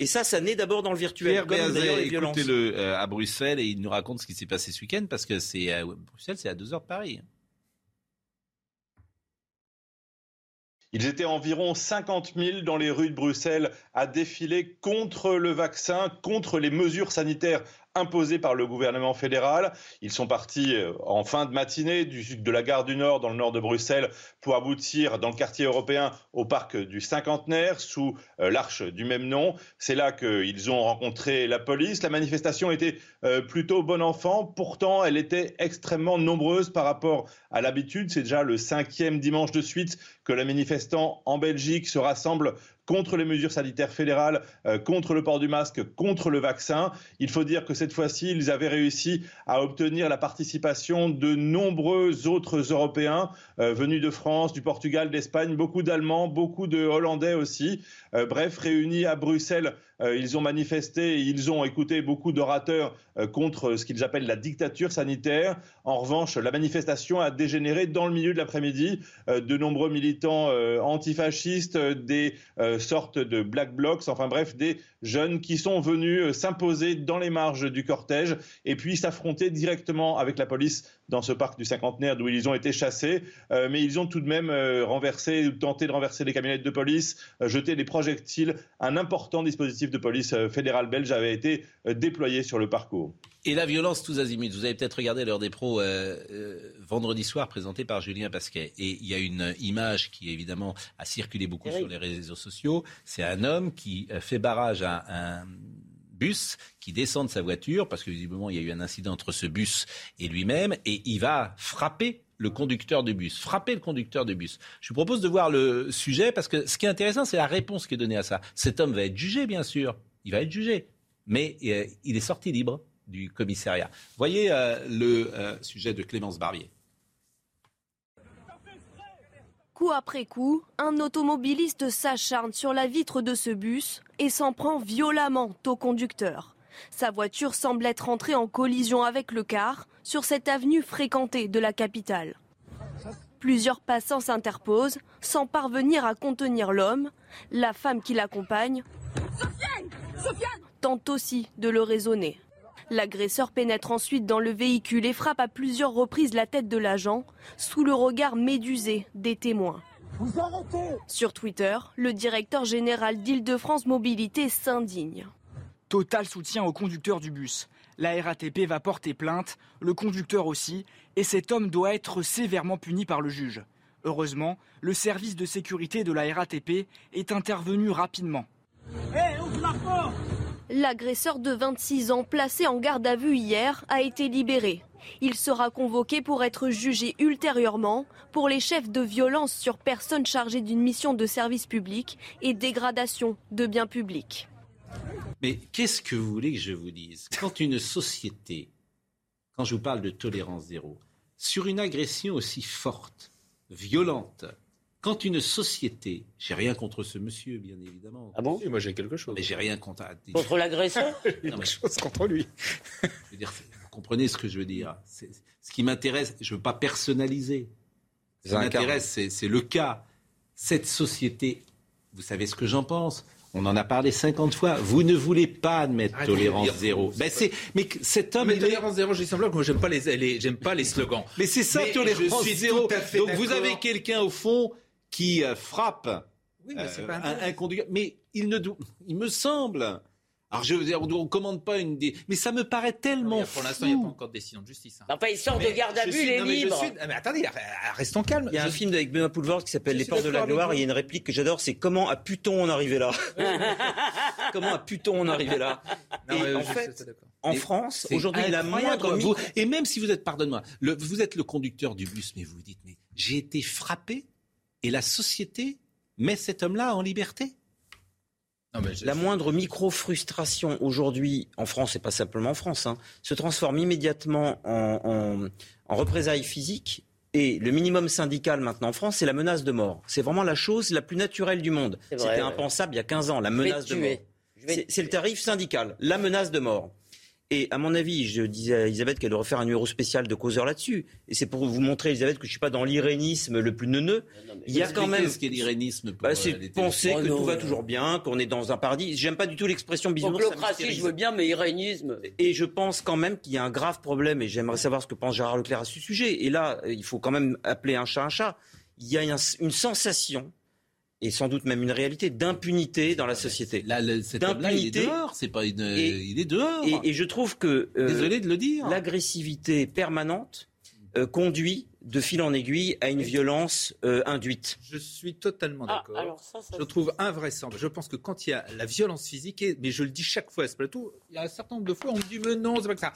Et ça, ça naît d'abord dans le virtuel. Pierre écoutez-le euh, à Bruxelles et il nous raconte ce qui s'est passé ce week-end parce que c'est à Bruxelles, c'est à deux heures de Paris. Ils étaient environ 50 000 dans les rues de Bruxelles à défiler contre le vaccin, contre les mesures sanitaires imposés par le gouvernement fédéral. Ils sont partis euh, en fin de matinée du, de la gare du Nord, dans le nord de Bruxelles, pour aboutir dans le quartier européen au parc du Cinquantenaire, sous euh, l'arche du même nom. C'est là qu'ils ont rencontré la police. La manifestation était euh, plutôt bon enfant. Pourtant, elle était extrêmement nombreuse par rapport à l'habitude. C'est déjà le cinquième dimanche de suite que les manifestants en Belgique se rassemblent contre les mesures sanitaires fédérales, euh, contre le port du masque, contre le vaccin. Il faut dire que cette fois-ci, ils avaient réussi à obtenir la participation de nombreux autres Européens euh, venus de France, du Portugal, d'Espagne, beaucoup d'Allemands, beaucoup de Hollandais aussi. Euh, bref, réunis à Bruxelles ils ont manifesté ils ont écouté beaucoup d'orateurs euh, contre ce qu'ils appellent la dictature sanitaire. En revanche, la manifestation a dégénéré dans le milieu de l'après-midi. Euh, de nombreux militants antifascistes, des sortes de black blocs, enfin bref, des jeunes qui sont venus s'imposer dans les marges du cortège et puis s'affronter directement avec la police dans ce parc du cinquantenaire d'où ils ont été chassés. mais ils ont tout de même renversé, tenté de renverser les camionnettes de police, jeté des projectiles. Un important dispositif de police euh, fédérale belge avait été euh, déployé sur le parcours. Et la violence tous azimuts. Vous avez peut-être regardé l'heure des pros euh, vendredi soir présentée par Julien Pasquet. Et il y a une image qui évidemment a circulé beaucoup sur les réseaux sociaux. C'est un homme qui fait barrage à un bus qui descend de sa voiture parce que visiblement il y a eu un incident entre ce bus et lui-même et il va frapper le conducteur du bus, frapper le conducteur du bus. Je vous propose de voir le sujet parce que ce qui est intéressant, c'est la réponse qui est donnée à ça. Cet homme va être jugé, bien sûr. Il va être jugé. Mais euh, il est sorti libre du commissariat. Voyez euh, le euh, sujet de Clémence Barbier. Coup après coup, un automobiliste s'acharne sur la vitre de ce bus et s'en prend violemment au conducteur. Sa voiture semble être entrée en collision avec le car sur cette avenue fréquentée de la capitale. Plusieurs passants s'interposent sans parvenir à contenir l'homme. La femme qui l'accompagne tente aussi de le raisonner. L'agresseur pénètre ensuite dans le véhicule et frappe à plusieurs reprises la tête de l'agent sous le regard médusé des témoins. Sur Twitter, le directeur général d'Île-de-France Mobilité s'indigne. Total soutien au conducteur du bus. La RATP va porter plainte, le conducteur aussi, et cet homme doit être sévèrement puni par le juge. Heureusement, le service de sécurité de la RATP est intervenu rapidement. L'agresseur de 26 ans, placé en garde à vue hier, a été libéré. Il sera convoqué pour être jugé ultérieurement pour les chefs de violence sur personnes chargées d'une mission de service public et dégradation de biens publics. Mais qu'est-ce que vous voulez que je vous dise? Quand une société, quand je vous parle de tolérance zéro, sur une agression aussi forte, violente, quand une société, j'ai rien contre ce monsieur, bien évidemment. Ah bon? Moi, j'ai quelque chose. Mais j'ai rien contre. Contre l'agresseur? Non, mais chose contre lui. je veux dire, vous comprenez ce que je veux dire Ce qui m'intéresse, je ne veux pas personnaliser. Ce qui m'intéresse, c'est le cas. Cette société, vous savez ce que j'en pense on en a parlé 50 fois. Vous ne voulez pas admettre tolérance zéro. Ben c'est, mais cet homme. Mais tolérance zéro, j'ai simplement que moi j'aime pas les, j'aime pas les slogans. Mais c'est ça, tolérance zéro. Donc vous avez quelqu'un au fond qui euh, frappe oui, mais euh, pas un, un, conducteur. Mais il ne, il me semble. Alors je veux dire, on ne commande pas une des... Mais ça me paraît tellement non, Pour l'instant, il n'y a pas encore de décision de justice. Hein. Enfin, il sort de garde à vue, il est libre. Mais, suis... mais, attendez, restons calmes. Il y a un film avec Benoît Poulvord qui s'appelle Les Portes de la Gloire. Et il y a une réplique que j'adore, c'est comment a pu-t-on en arriver là Comment a pu-on en arriver là non, Et mais en fait, en France, aujourd'hui, la moindre... Vous, et même si vous êtes, pardonne-moi, vous êtes le conducteur du bus, mais vous vous dites, mais j'ai été frappé et la société met cet homme-là en liberté non. La moindre micro-frustration aujourd'hui, en France, et pas simplement en France, hein, se transforme immédiatement en, en, en représailles physiques. Et le minimum syndical maintenant en France, c'est la menace de mort. C'est vraiment la chose la plus naturelle du monde. C'était impensable il y a 15 ans, la menace de mort. C'est le tarif syndical, la menace de mort. Et à mon avis, je disais à Elisabeth qu'elle devrait faire un numéro spécial de causeur là-dessus. Et c'est pour vous montrer, Elisabeth, que je suis pas dans l'irénisme le plus neuneux. Il y a quand même. ce qu'est l'irénisme bah, C'est penser que tout va toujours bien, qu'on est dans un paradis. J'aime pas du tout l'expression bisounours. Bureaucratie, je veux bien, mais irénisme. Et je pense quand même qu'il y a un grave problème, et j'aimerais savoir ce que pense Gérard Leclerc à ce sujet. Et là, il faut quand même appeler un chat un chat. Il y a une sensation et sans doute même une réalité d'impunité dans la société. Là, le, cet homme-là, il est dehors. C'est pas une, et, il est dehors. Et, et je trouve que euh, désolé de le dire, l'agressivité permanente euh, conduit de fil en aiguille à une violence euh, induite. Je suis totalement d'accord. Ah, ça, je trouve invraisemblable. Je pense que quand il y a la violence physique, et, mais je le dis chaque fois à ce plateau, il y a un certain nombre de fois, on me dit mais non, c'est pas que ça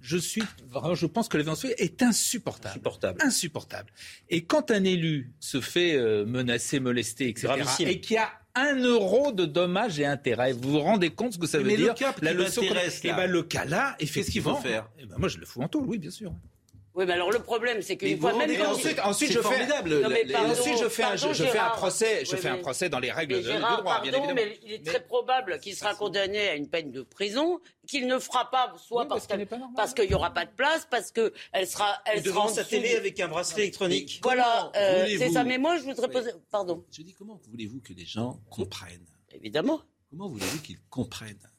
je suis vraiment, je pense que la est insupportable. insupportable. Insupportable. Et quand un élu se fait euh, menacer, molester, etc., Gravissime. et qui a un euro de dommages et intérêts. Vous vous rendez compte ce que ça veut mais dire le cap La leçon. Et eh ben, le cas là, effectivement. Qu'est-ce qu'il faut faire? et ben, Moi, je le fous en tout, oui, bien sûr. Oui, mais alors le problème, c'est qu'une fois même. ensuite, je. Fais... Non, ensuite, je fais, un, procès, dans les règles du droit, pardon. Mais il est très probable qu'il sera condamné à une peine de prison, qu'il ne fera pas, soit parce, qu'il qu n'y aura pas de place, parce qu'elle sera. Devant sa télé avec un bracelet électronique. Voilà, euh, c'est ça. Mais moi, je voudrais poser. Pardon. Je dis comment voulez-vous que les gens comprennent Évidemment. Comment voulez-vous qu'ils comprennent?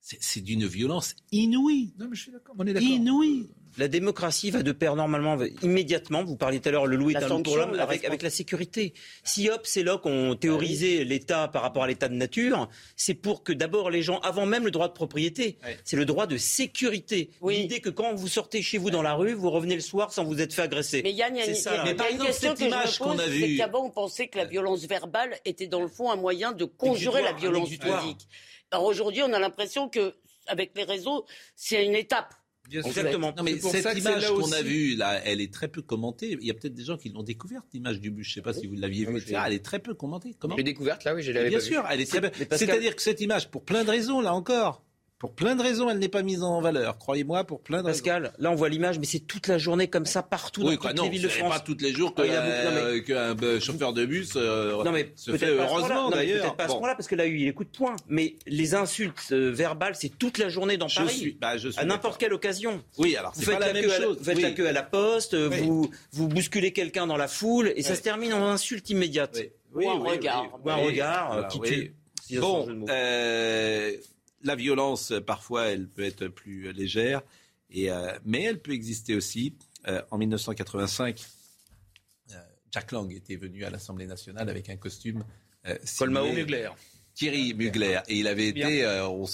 C'est d'une violence inouïe. Non, mais je suis d'accord. On est d'accord. Inouïe la démocratie va de pair normalement, immédiatement, vous parliez tout à l'heure, le loup est un loup pour l'homme, avec, la sécurité. Si Hobbes et Locke ont bah théorisé l'État par rapport à l'État de nature, c'est pour que d'abord les gens, avant même le droit de propriété, c'est le droit de sécurité. Oui. L'idée que quand vous sortez chez vous dans la rue, vous revenez le soir sans vous être fait agresser. Mais Yann, il y a, une, ça, a, mais exemple, question que image je me on pensait que la violence verbale était dans le fond un moyen de conjurer la violence physique. Alors aujourd'hui, on a l'impression que, avec les réseaux, c'est une étape Exactement. Non, mais cette image qu'on a vue, là, elle est très peu commentée. Il y a peut-être des gens qui l'ont découverte, l'image du bus. Je ne sais pas si vous l'aviez vue, Elle est très peu commentée. Comment Je découverte, là, oui, je l'avais Bien sûr, elle est. C'est-à-dire que cette image, pour plein de raisons, là encore, pour plein de raisons, elle n'est pas mise en valeur, croyez-moi, pour plein de raisons. Pascal, là on voit l'image, mais c'est toute la journée comme ça, partout oui, dans quoi, toutes non, les villes de France. pas tous les jours ah, qu'un euh, chauffeur de bus euh, non, mais se fait, heureusement d'ailleurs. Peut-être pas à ce point-là, parce que là, il y a eu les coups de poing, mais les insultes euh, verbales, c'est toute la journée dans je Paris, suis, bah, je suis à n'importe quelle occasion. Oui, alors c'est pas la, même chose. Vous faites la queue à la poste, vous, vous bousculez quelqu'un dans la foule, et ça se termine en insulte immédiate. Oui, un regard. Ou un regard euh, qui tue. Bon, la violence, euh, parfois, elle peut être plus euh, légère, euh, mais elle peut exister aussi. En 1985, Jack Lang était venu à l'Assemblée nationale avec un costume. Colmao Mugler. Thierry Mugler. Et il avait été, euh, on,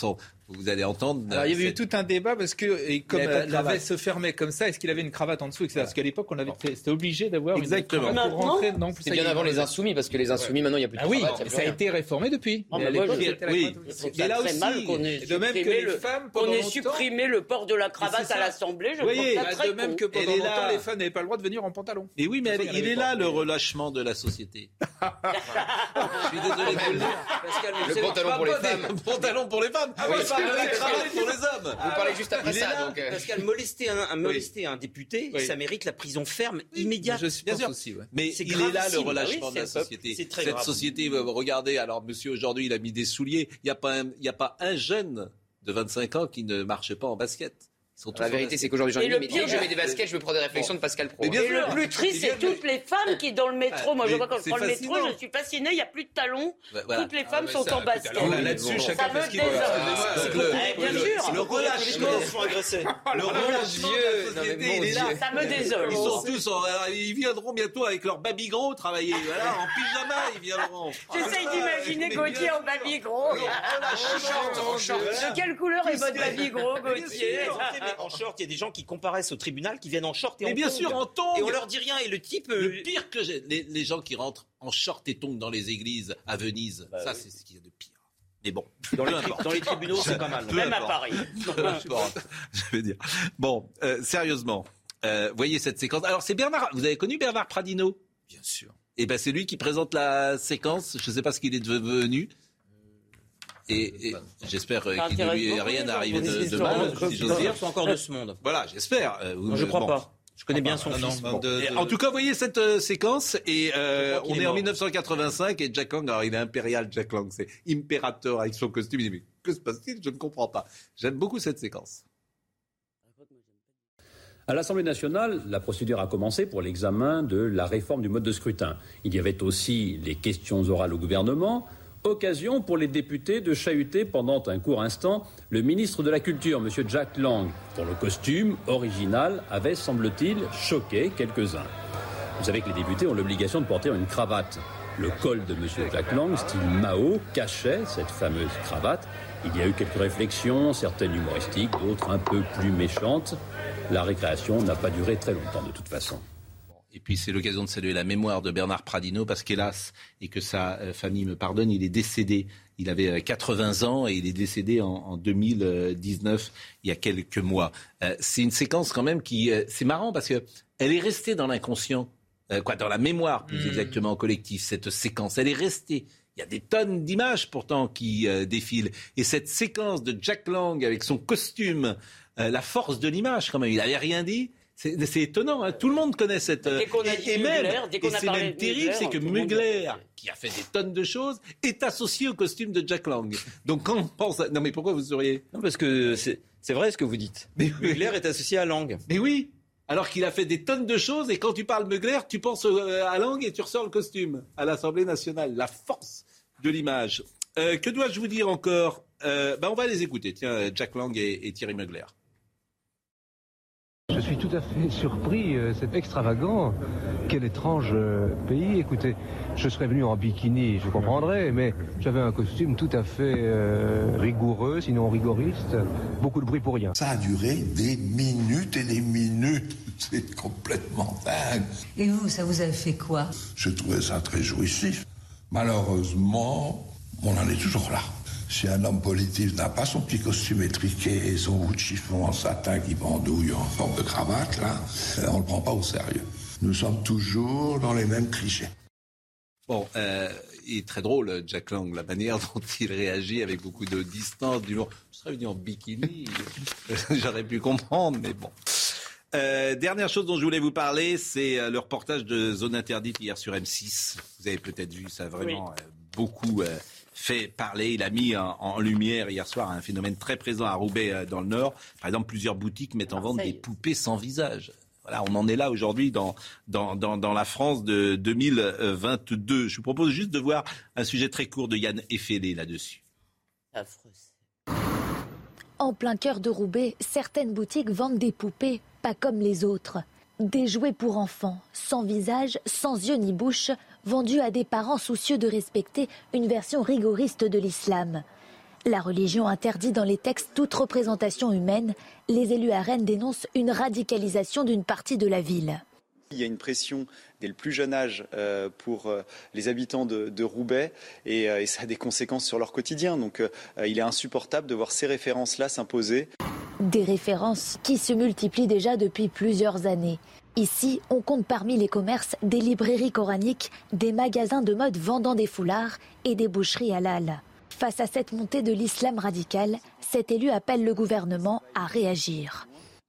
vous allez entendre. Euh, Alors, il y avait eu tout un débat parce que comme euh, la, veste se fermait comme ça, est-ce qu'il avait une cravate en dessous. Parce qu'à l'époque, on avait, c'était obligé d'avoir une cravate pour rentrer. Non, c'est bien avant les insoumis parce que les insoumis maintenant il n'y a plus de ah, oui, cravate. Oui, ça a été réformé depuis. Non, mais mais moi, oui. Et là aussi, mal ait de même que les le, femmes pendant on ait supprimé le port de la cravate à l'Assemblée. Je voyez, de même que pendant les femmes n'avaient pas le droit de venir en pantalon. Et oui, mais il est là le relâchement de la société. Je suis désolé de le dire. Le pantalon pour les femmes. Pantalon pour les femmes. Ah Vous parlez juste après ça. Euh. Pascal, molester un, molester un député, ça mérite la prison ferme immédiate. Je pense aussi. Mais il est là le relâchement ah de la société. Cette société, euh, regardez, alors monsieur aujourd'hui il a mis des souliers, il n'y a, pas un, a pas un jeune de 25 ans qui ne marchait pas en basket la vérité, c'est qu'aujourd'hui, j'en ai mais pire, je mets des baskets, je me prends des réflexions de Pascal Pro. Le plus triste, c'est toutes les femmes qui, dans le métro, moi, je vois quand je prends le métro, je suis fasciné, il n'y a plus de talons. Toutes les femmes sont en basket. Ah, là-dessus, chacun fait ce qu'il veut. Eh, bien sûr. Le relâchement. Le il est là. Ça me désole. Ils sont tous, ils viendront bientôt avec leur baby gros travailler. En pyjama, ils viendront. J'essaye ah, d'imaginer Gauthier en baby gros. De quelle couleur est votre baby gros, Gauthier ah. en short, il y a des gens qui comparaissent au tribunal, qui viennent en short et en Mais bien tongue. sûr, en tongs. Et on leur dit rien. Et le type. Le euh, pire que j'ai, les, gens qui rentrent en short et tongs dans les églises à Venise, bah ça, c'est ce qu'il y a de pire. Mais bon, dans les, dans les tribunaux, c'est pas mal. Même à Paris. Je vais dire. Bon, euh, sérieusement, euh, voyez cette séquence. Alors, c'est Bernard. Vous avez connu Bernard Pradino? Bien sûr. Et ben, c'est lui qui présente la séquence. Je ne sais pas ce qu'il est devenu. Et, j'espère euh, qu'il ne lui est rien arrivé de, de mal, si j'ose dire. encore de ce monde. Voilà, j'espère. Euh, je ne crois pas. Je connais bien ah, son ah, En tout cas, voyez cette euh, séquence et on est, est en 1985 et Jack Lang, alors il est impérial Jack Lang, c'est impérateur avec son costume. Il dit mais que se passe-t-il? Je ne comprends pas. J'aime beaucoup cette séquence. À l'Assemblée nationale, la procédure a commencé pour l'examen de la réforme du mode de scrutin. Il y avait aussi les questions orales au gouvernement, Occasion pour les députés de chahuter pendant un court instant le ministre de la Culture, M. Jack Lang, dont le costume original avait, semble-t-il, choqué quelques-uns. Vous savez que les députés ont l'obligation de porter une cravate. Le col de M. Jack Lang, style Mao, cachait cette fameuse cravate. Il y a eu quelques réflexions, certaines humoristiques, d'autres un peu plus méchantes. La récréation n'a pas duré très longtemps de toute façon. Et puis c'est l'occasion de saluer la mémoire de Bernard Pradino parce qu'hélas, et que sa euh, famille me pardonne, il est décédé. Il avait 80 euh, ans et il est décédé en, 2019, il y a quelques mois. Euh, c'est une séquence quand même qui... c'est marrant parce qu'elle est restée dans l'inconscient, quoi, dans la mémoire plus mmh. exactement collective, cette séquence. Elle est restée. Il y a des tonnes d'images pourtant qui défilent. Et cette séquence de Jack Lang avec son costume, la force de l'image quand même, il n'avait rien dit. C'est étonnant, hein. tout le monde connaît cette. Dès qu'on a et, même, et c'est même terrible, c'est que Mugler, qui a fait des tonnes de choses, est associé au costume de Jack Lang. Donc quand on pense, non mais pourquoi vous seriez? Non parce que c'est vrai ce que vous dites. Mais Mugler est associé à Lang. Mais oui, alors qu'il a fait des tonnes de choses et quand tu parles Mugler, tu penses euh, à Lang et tu ressors le costume à l'Assemblée nationale. La force de l'image. Euh, que dois-je vous dire encore? Euh, ben On va les écouter. Tiens, Jack Lang et Thierry Mugler. Je suis tout à fait surpris, euh, c'est extravagant. Quel étrange euh, pays. Écoutez, je serais venu en bikini, je comprendrais, mais j'avais un costume tout à fait euh, rigoureux, sinon rigoriste. Beaucoup de bruit pour rien. Ça a duré des minutes et des minutes. C'est complètement dingue. Et vous, ça vous a fait quoi? Je trouvais ça très jouissif. Malheureusement, on en est toujours là. Si un homme politique n'a pas son petit costume étriqué et son bout de chiffon en satin qui pendouille en forme de cravate, là, euh, on ne le prend pas au sérieux. Nous sommes toujours dans les mêmes clichés. Bon, euh, il est très drôle, Jack Lang, la manière dont il réagit avec beaucoup de distance, du Je serais venu en bikini, j'aurais pu comprendre, mais bon. Euh, dernière chose dont je voulais vous parler, c'est le reportage de Zone Interdite hier sur M6. Vous avez peut-être vu ça vraiment beaucoup fait parler. Il a mis en, lumière hier soir un phénomène très présent à Roubaix euh, dans le Nord. Par exemple, plusieurs boutiques mettent en vente des poupées sans visage. Voilà, on en est là aujourd'hui dans, dans, dans, la France de 2022. Je vous propose juste de voir un sujet très court de Yann Effelé là-dessus. En plein cœur de Roubaix, certaines boutiques vendent des poupées pas comme les autres. Des jouets pour enfants, sans visage, sans yeux ni bouche, vendus à des parents soucieux de respecter une version rigoriste de l'islam. La religion interdit dans les textes toute représentation humaine. Les élus à Rennes dénoncent une radicalisation d'une partie de la ville. Il y a une pression dès le plus jeune âge euh, pour euh, les habitants de, Roubaix euh, et, ça a des conséquences sur leur quotidien. Donc il est insupportable de voir ces références-là s'imposer. Des références qui se multiplient déjà depuis plusieurs années. Ici, on compte parmi les commerces des librairies coraniques, des magasins de mode vendant des foulards et des boucheries halal. Face à cette montée de l'islam radical, cet élu appelle le gouvernement à réagir.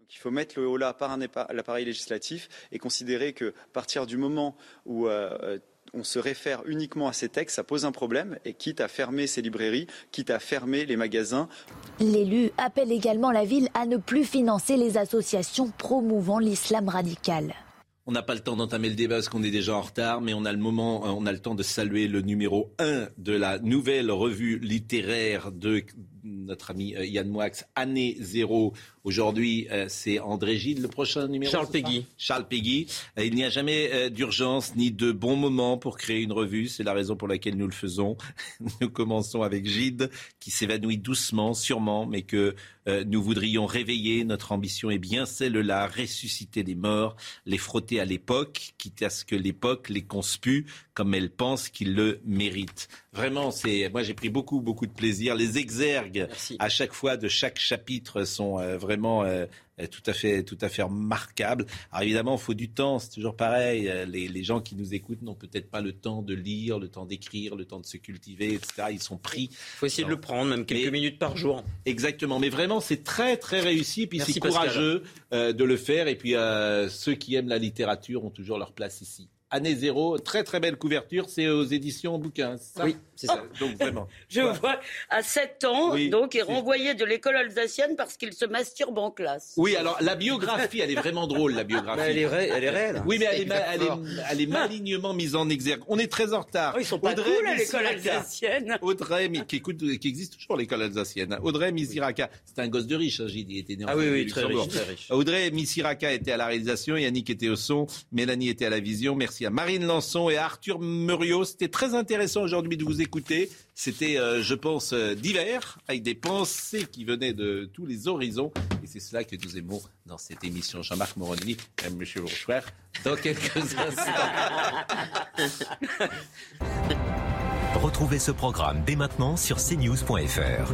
Il faut mettre le haut là par l'appareil législatif et considérer que à partir du moment où euh, on se réfère uniquement à ces textes, ça pose un problème et quitte à fermer ces librairies, quitte à fermer les magasins. L'élu appelle également la ville à ne plus financer les associations promouvant l'islam radical. On n'a pas le temps d'entamer le débat parce qu'on est déjà en retard, mais on a le moment, on a le temps de saluer le numéro 1 de la nouvelle revue littéraire de notre ami euh, Yann Moix, année zéro. Aujourd'hui, euh, c'est André Gide, le prochain numéro. Charles Peggy. Charles Peggy. Euh, il n'y a jamais d'urgence ni de bon moment pour créer une revue. C'est la raison pour laquelle nous le faisons. Nous commençons avec Gide, qui s'évanouit doucement, sûrement, mais que nous voudrions réveiller. Notre ambition est bien celle-là, ressusciter les morts, les frotter à l'époque, quitte à ce que l'époque les conspue comme elle pense qu'ils le méritent. Vraiment, c'est moi j'ai pris beaucoup beaucoup de plaisir. Les exergues à chaque fois de chaque chapitre sont euh, vraiment euh, tout à fait tout à fait remarquables. Alors évidemment, il faut du temps, c'est toujours pareil. Euh, les, les, gens qui nous écoutent n'ont peut-être pas le temps de lire, le temps d'écrire, le temps de se cultiver, etc. Ils sont pris. Il faut essayer de le prendre, même quelques minutes par jour. Exactement. Mais vraiment, c'est très très réussi. Puis c'est courageux de le faire. Et puis ceux qui aiment la littérature ont toujours leur place ici. Année zéro, très très belle couverture, c'est aux éditions bouquins. Ça oui, c'est ça. donc vraiment. Je vois à 7 ans, donc est renvoyé de l'école alsacienne parce qu'il se masturbe en classe. Oui, alors la biographie, elle est vraiment drôle, la biographie. elle, est elle est réelle. Oui, mais elle est, elle, est, malignement mise en exergue. On est très en retard. Oh, ils sont pas Audrey cool à l'école alsacienne. Audrey, qui, écoute, qui existe toujours l'école alsacienne. Audrey Misiraka, c'est un gosse de riche, hein, j'ai dit, il était né en Ah oui, oui, très riche, très riche. Audrey Misiraka était à la réalisation, Yannick était au son, Mélanie était à la vision. Merci Merci à Marine Lançon et à Arthur Muriot. C'était très intéressant aujourd'hui de vous écouter. C'était, euh, je pense, euh, divers, avec des pensées qui venaient de tous les horizons. Et c'est cela que nous aimons dans cette émission. Jean-Marc Moroni, M. Bourgeois, dans quelques instants. Retrouvez ce programme dès maintenant sur cnews.fr.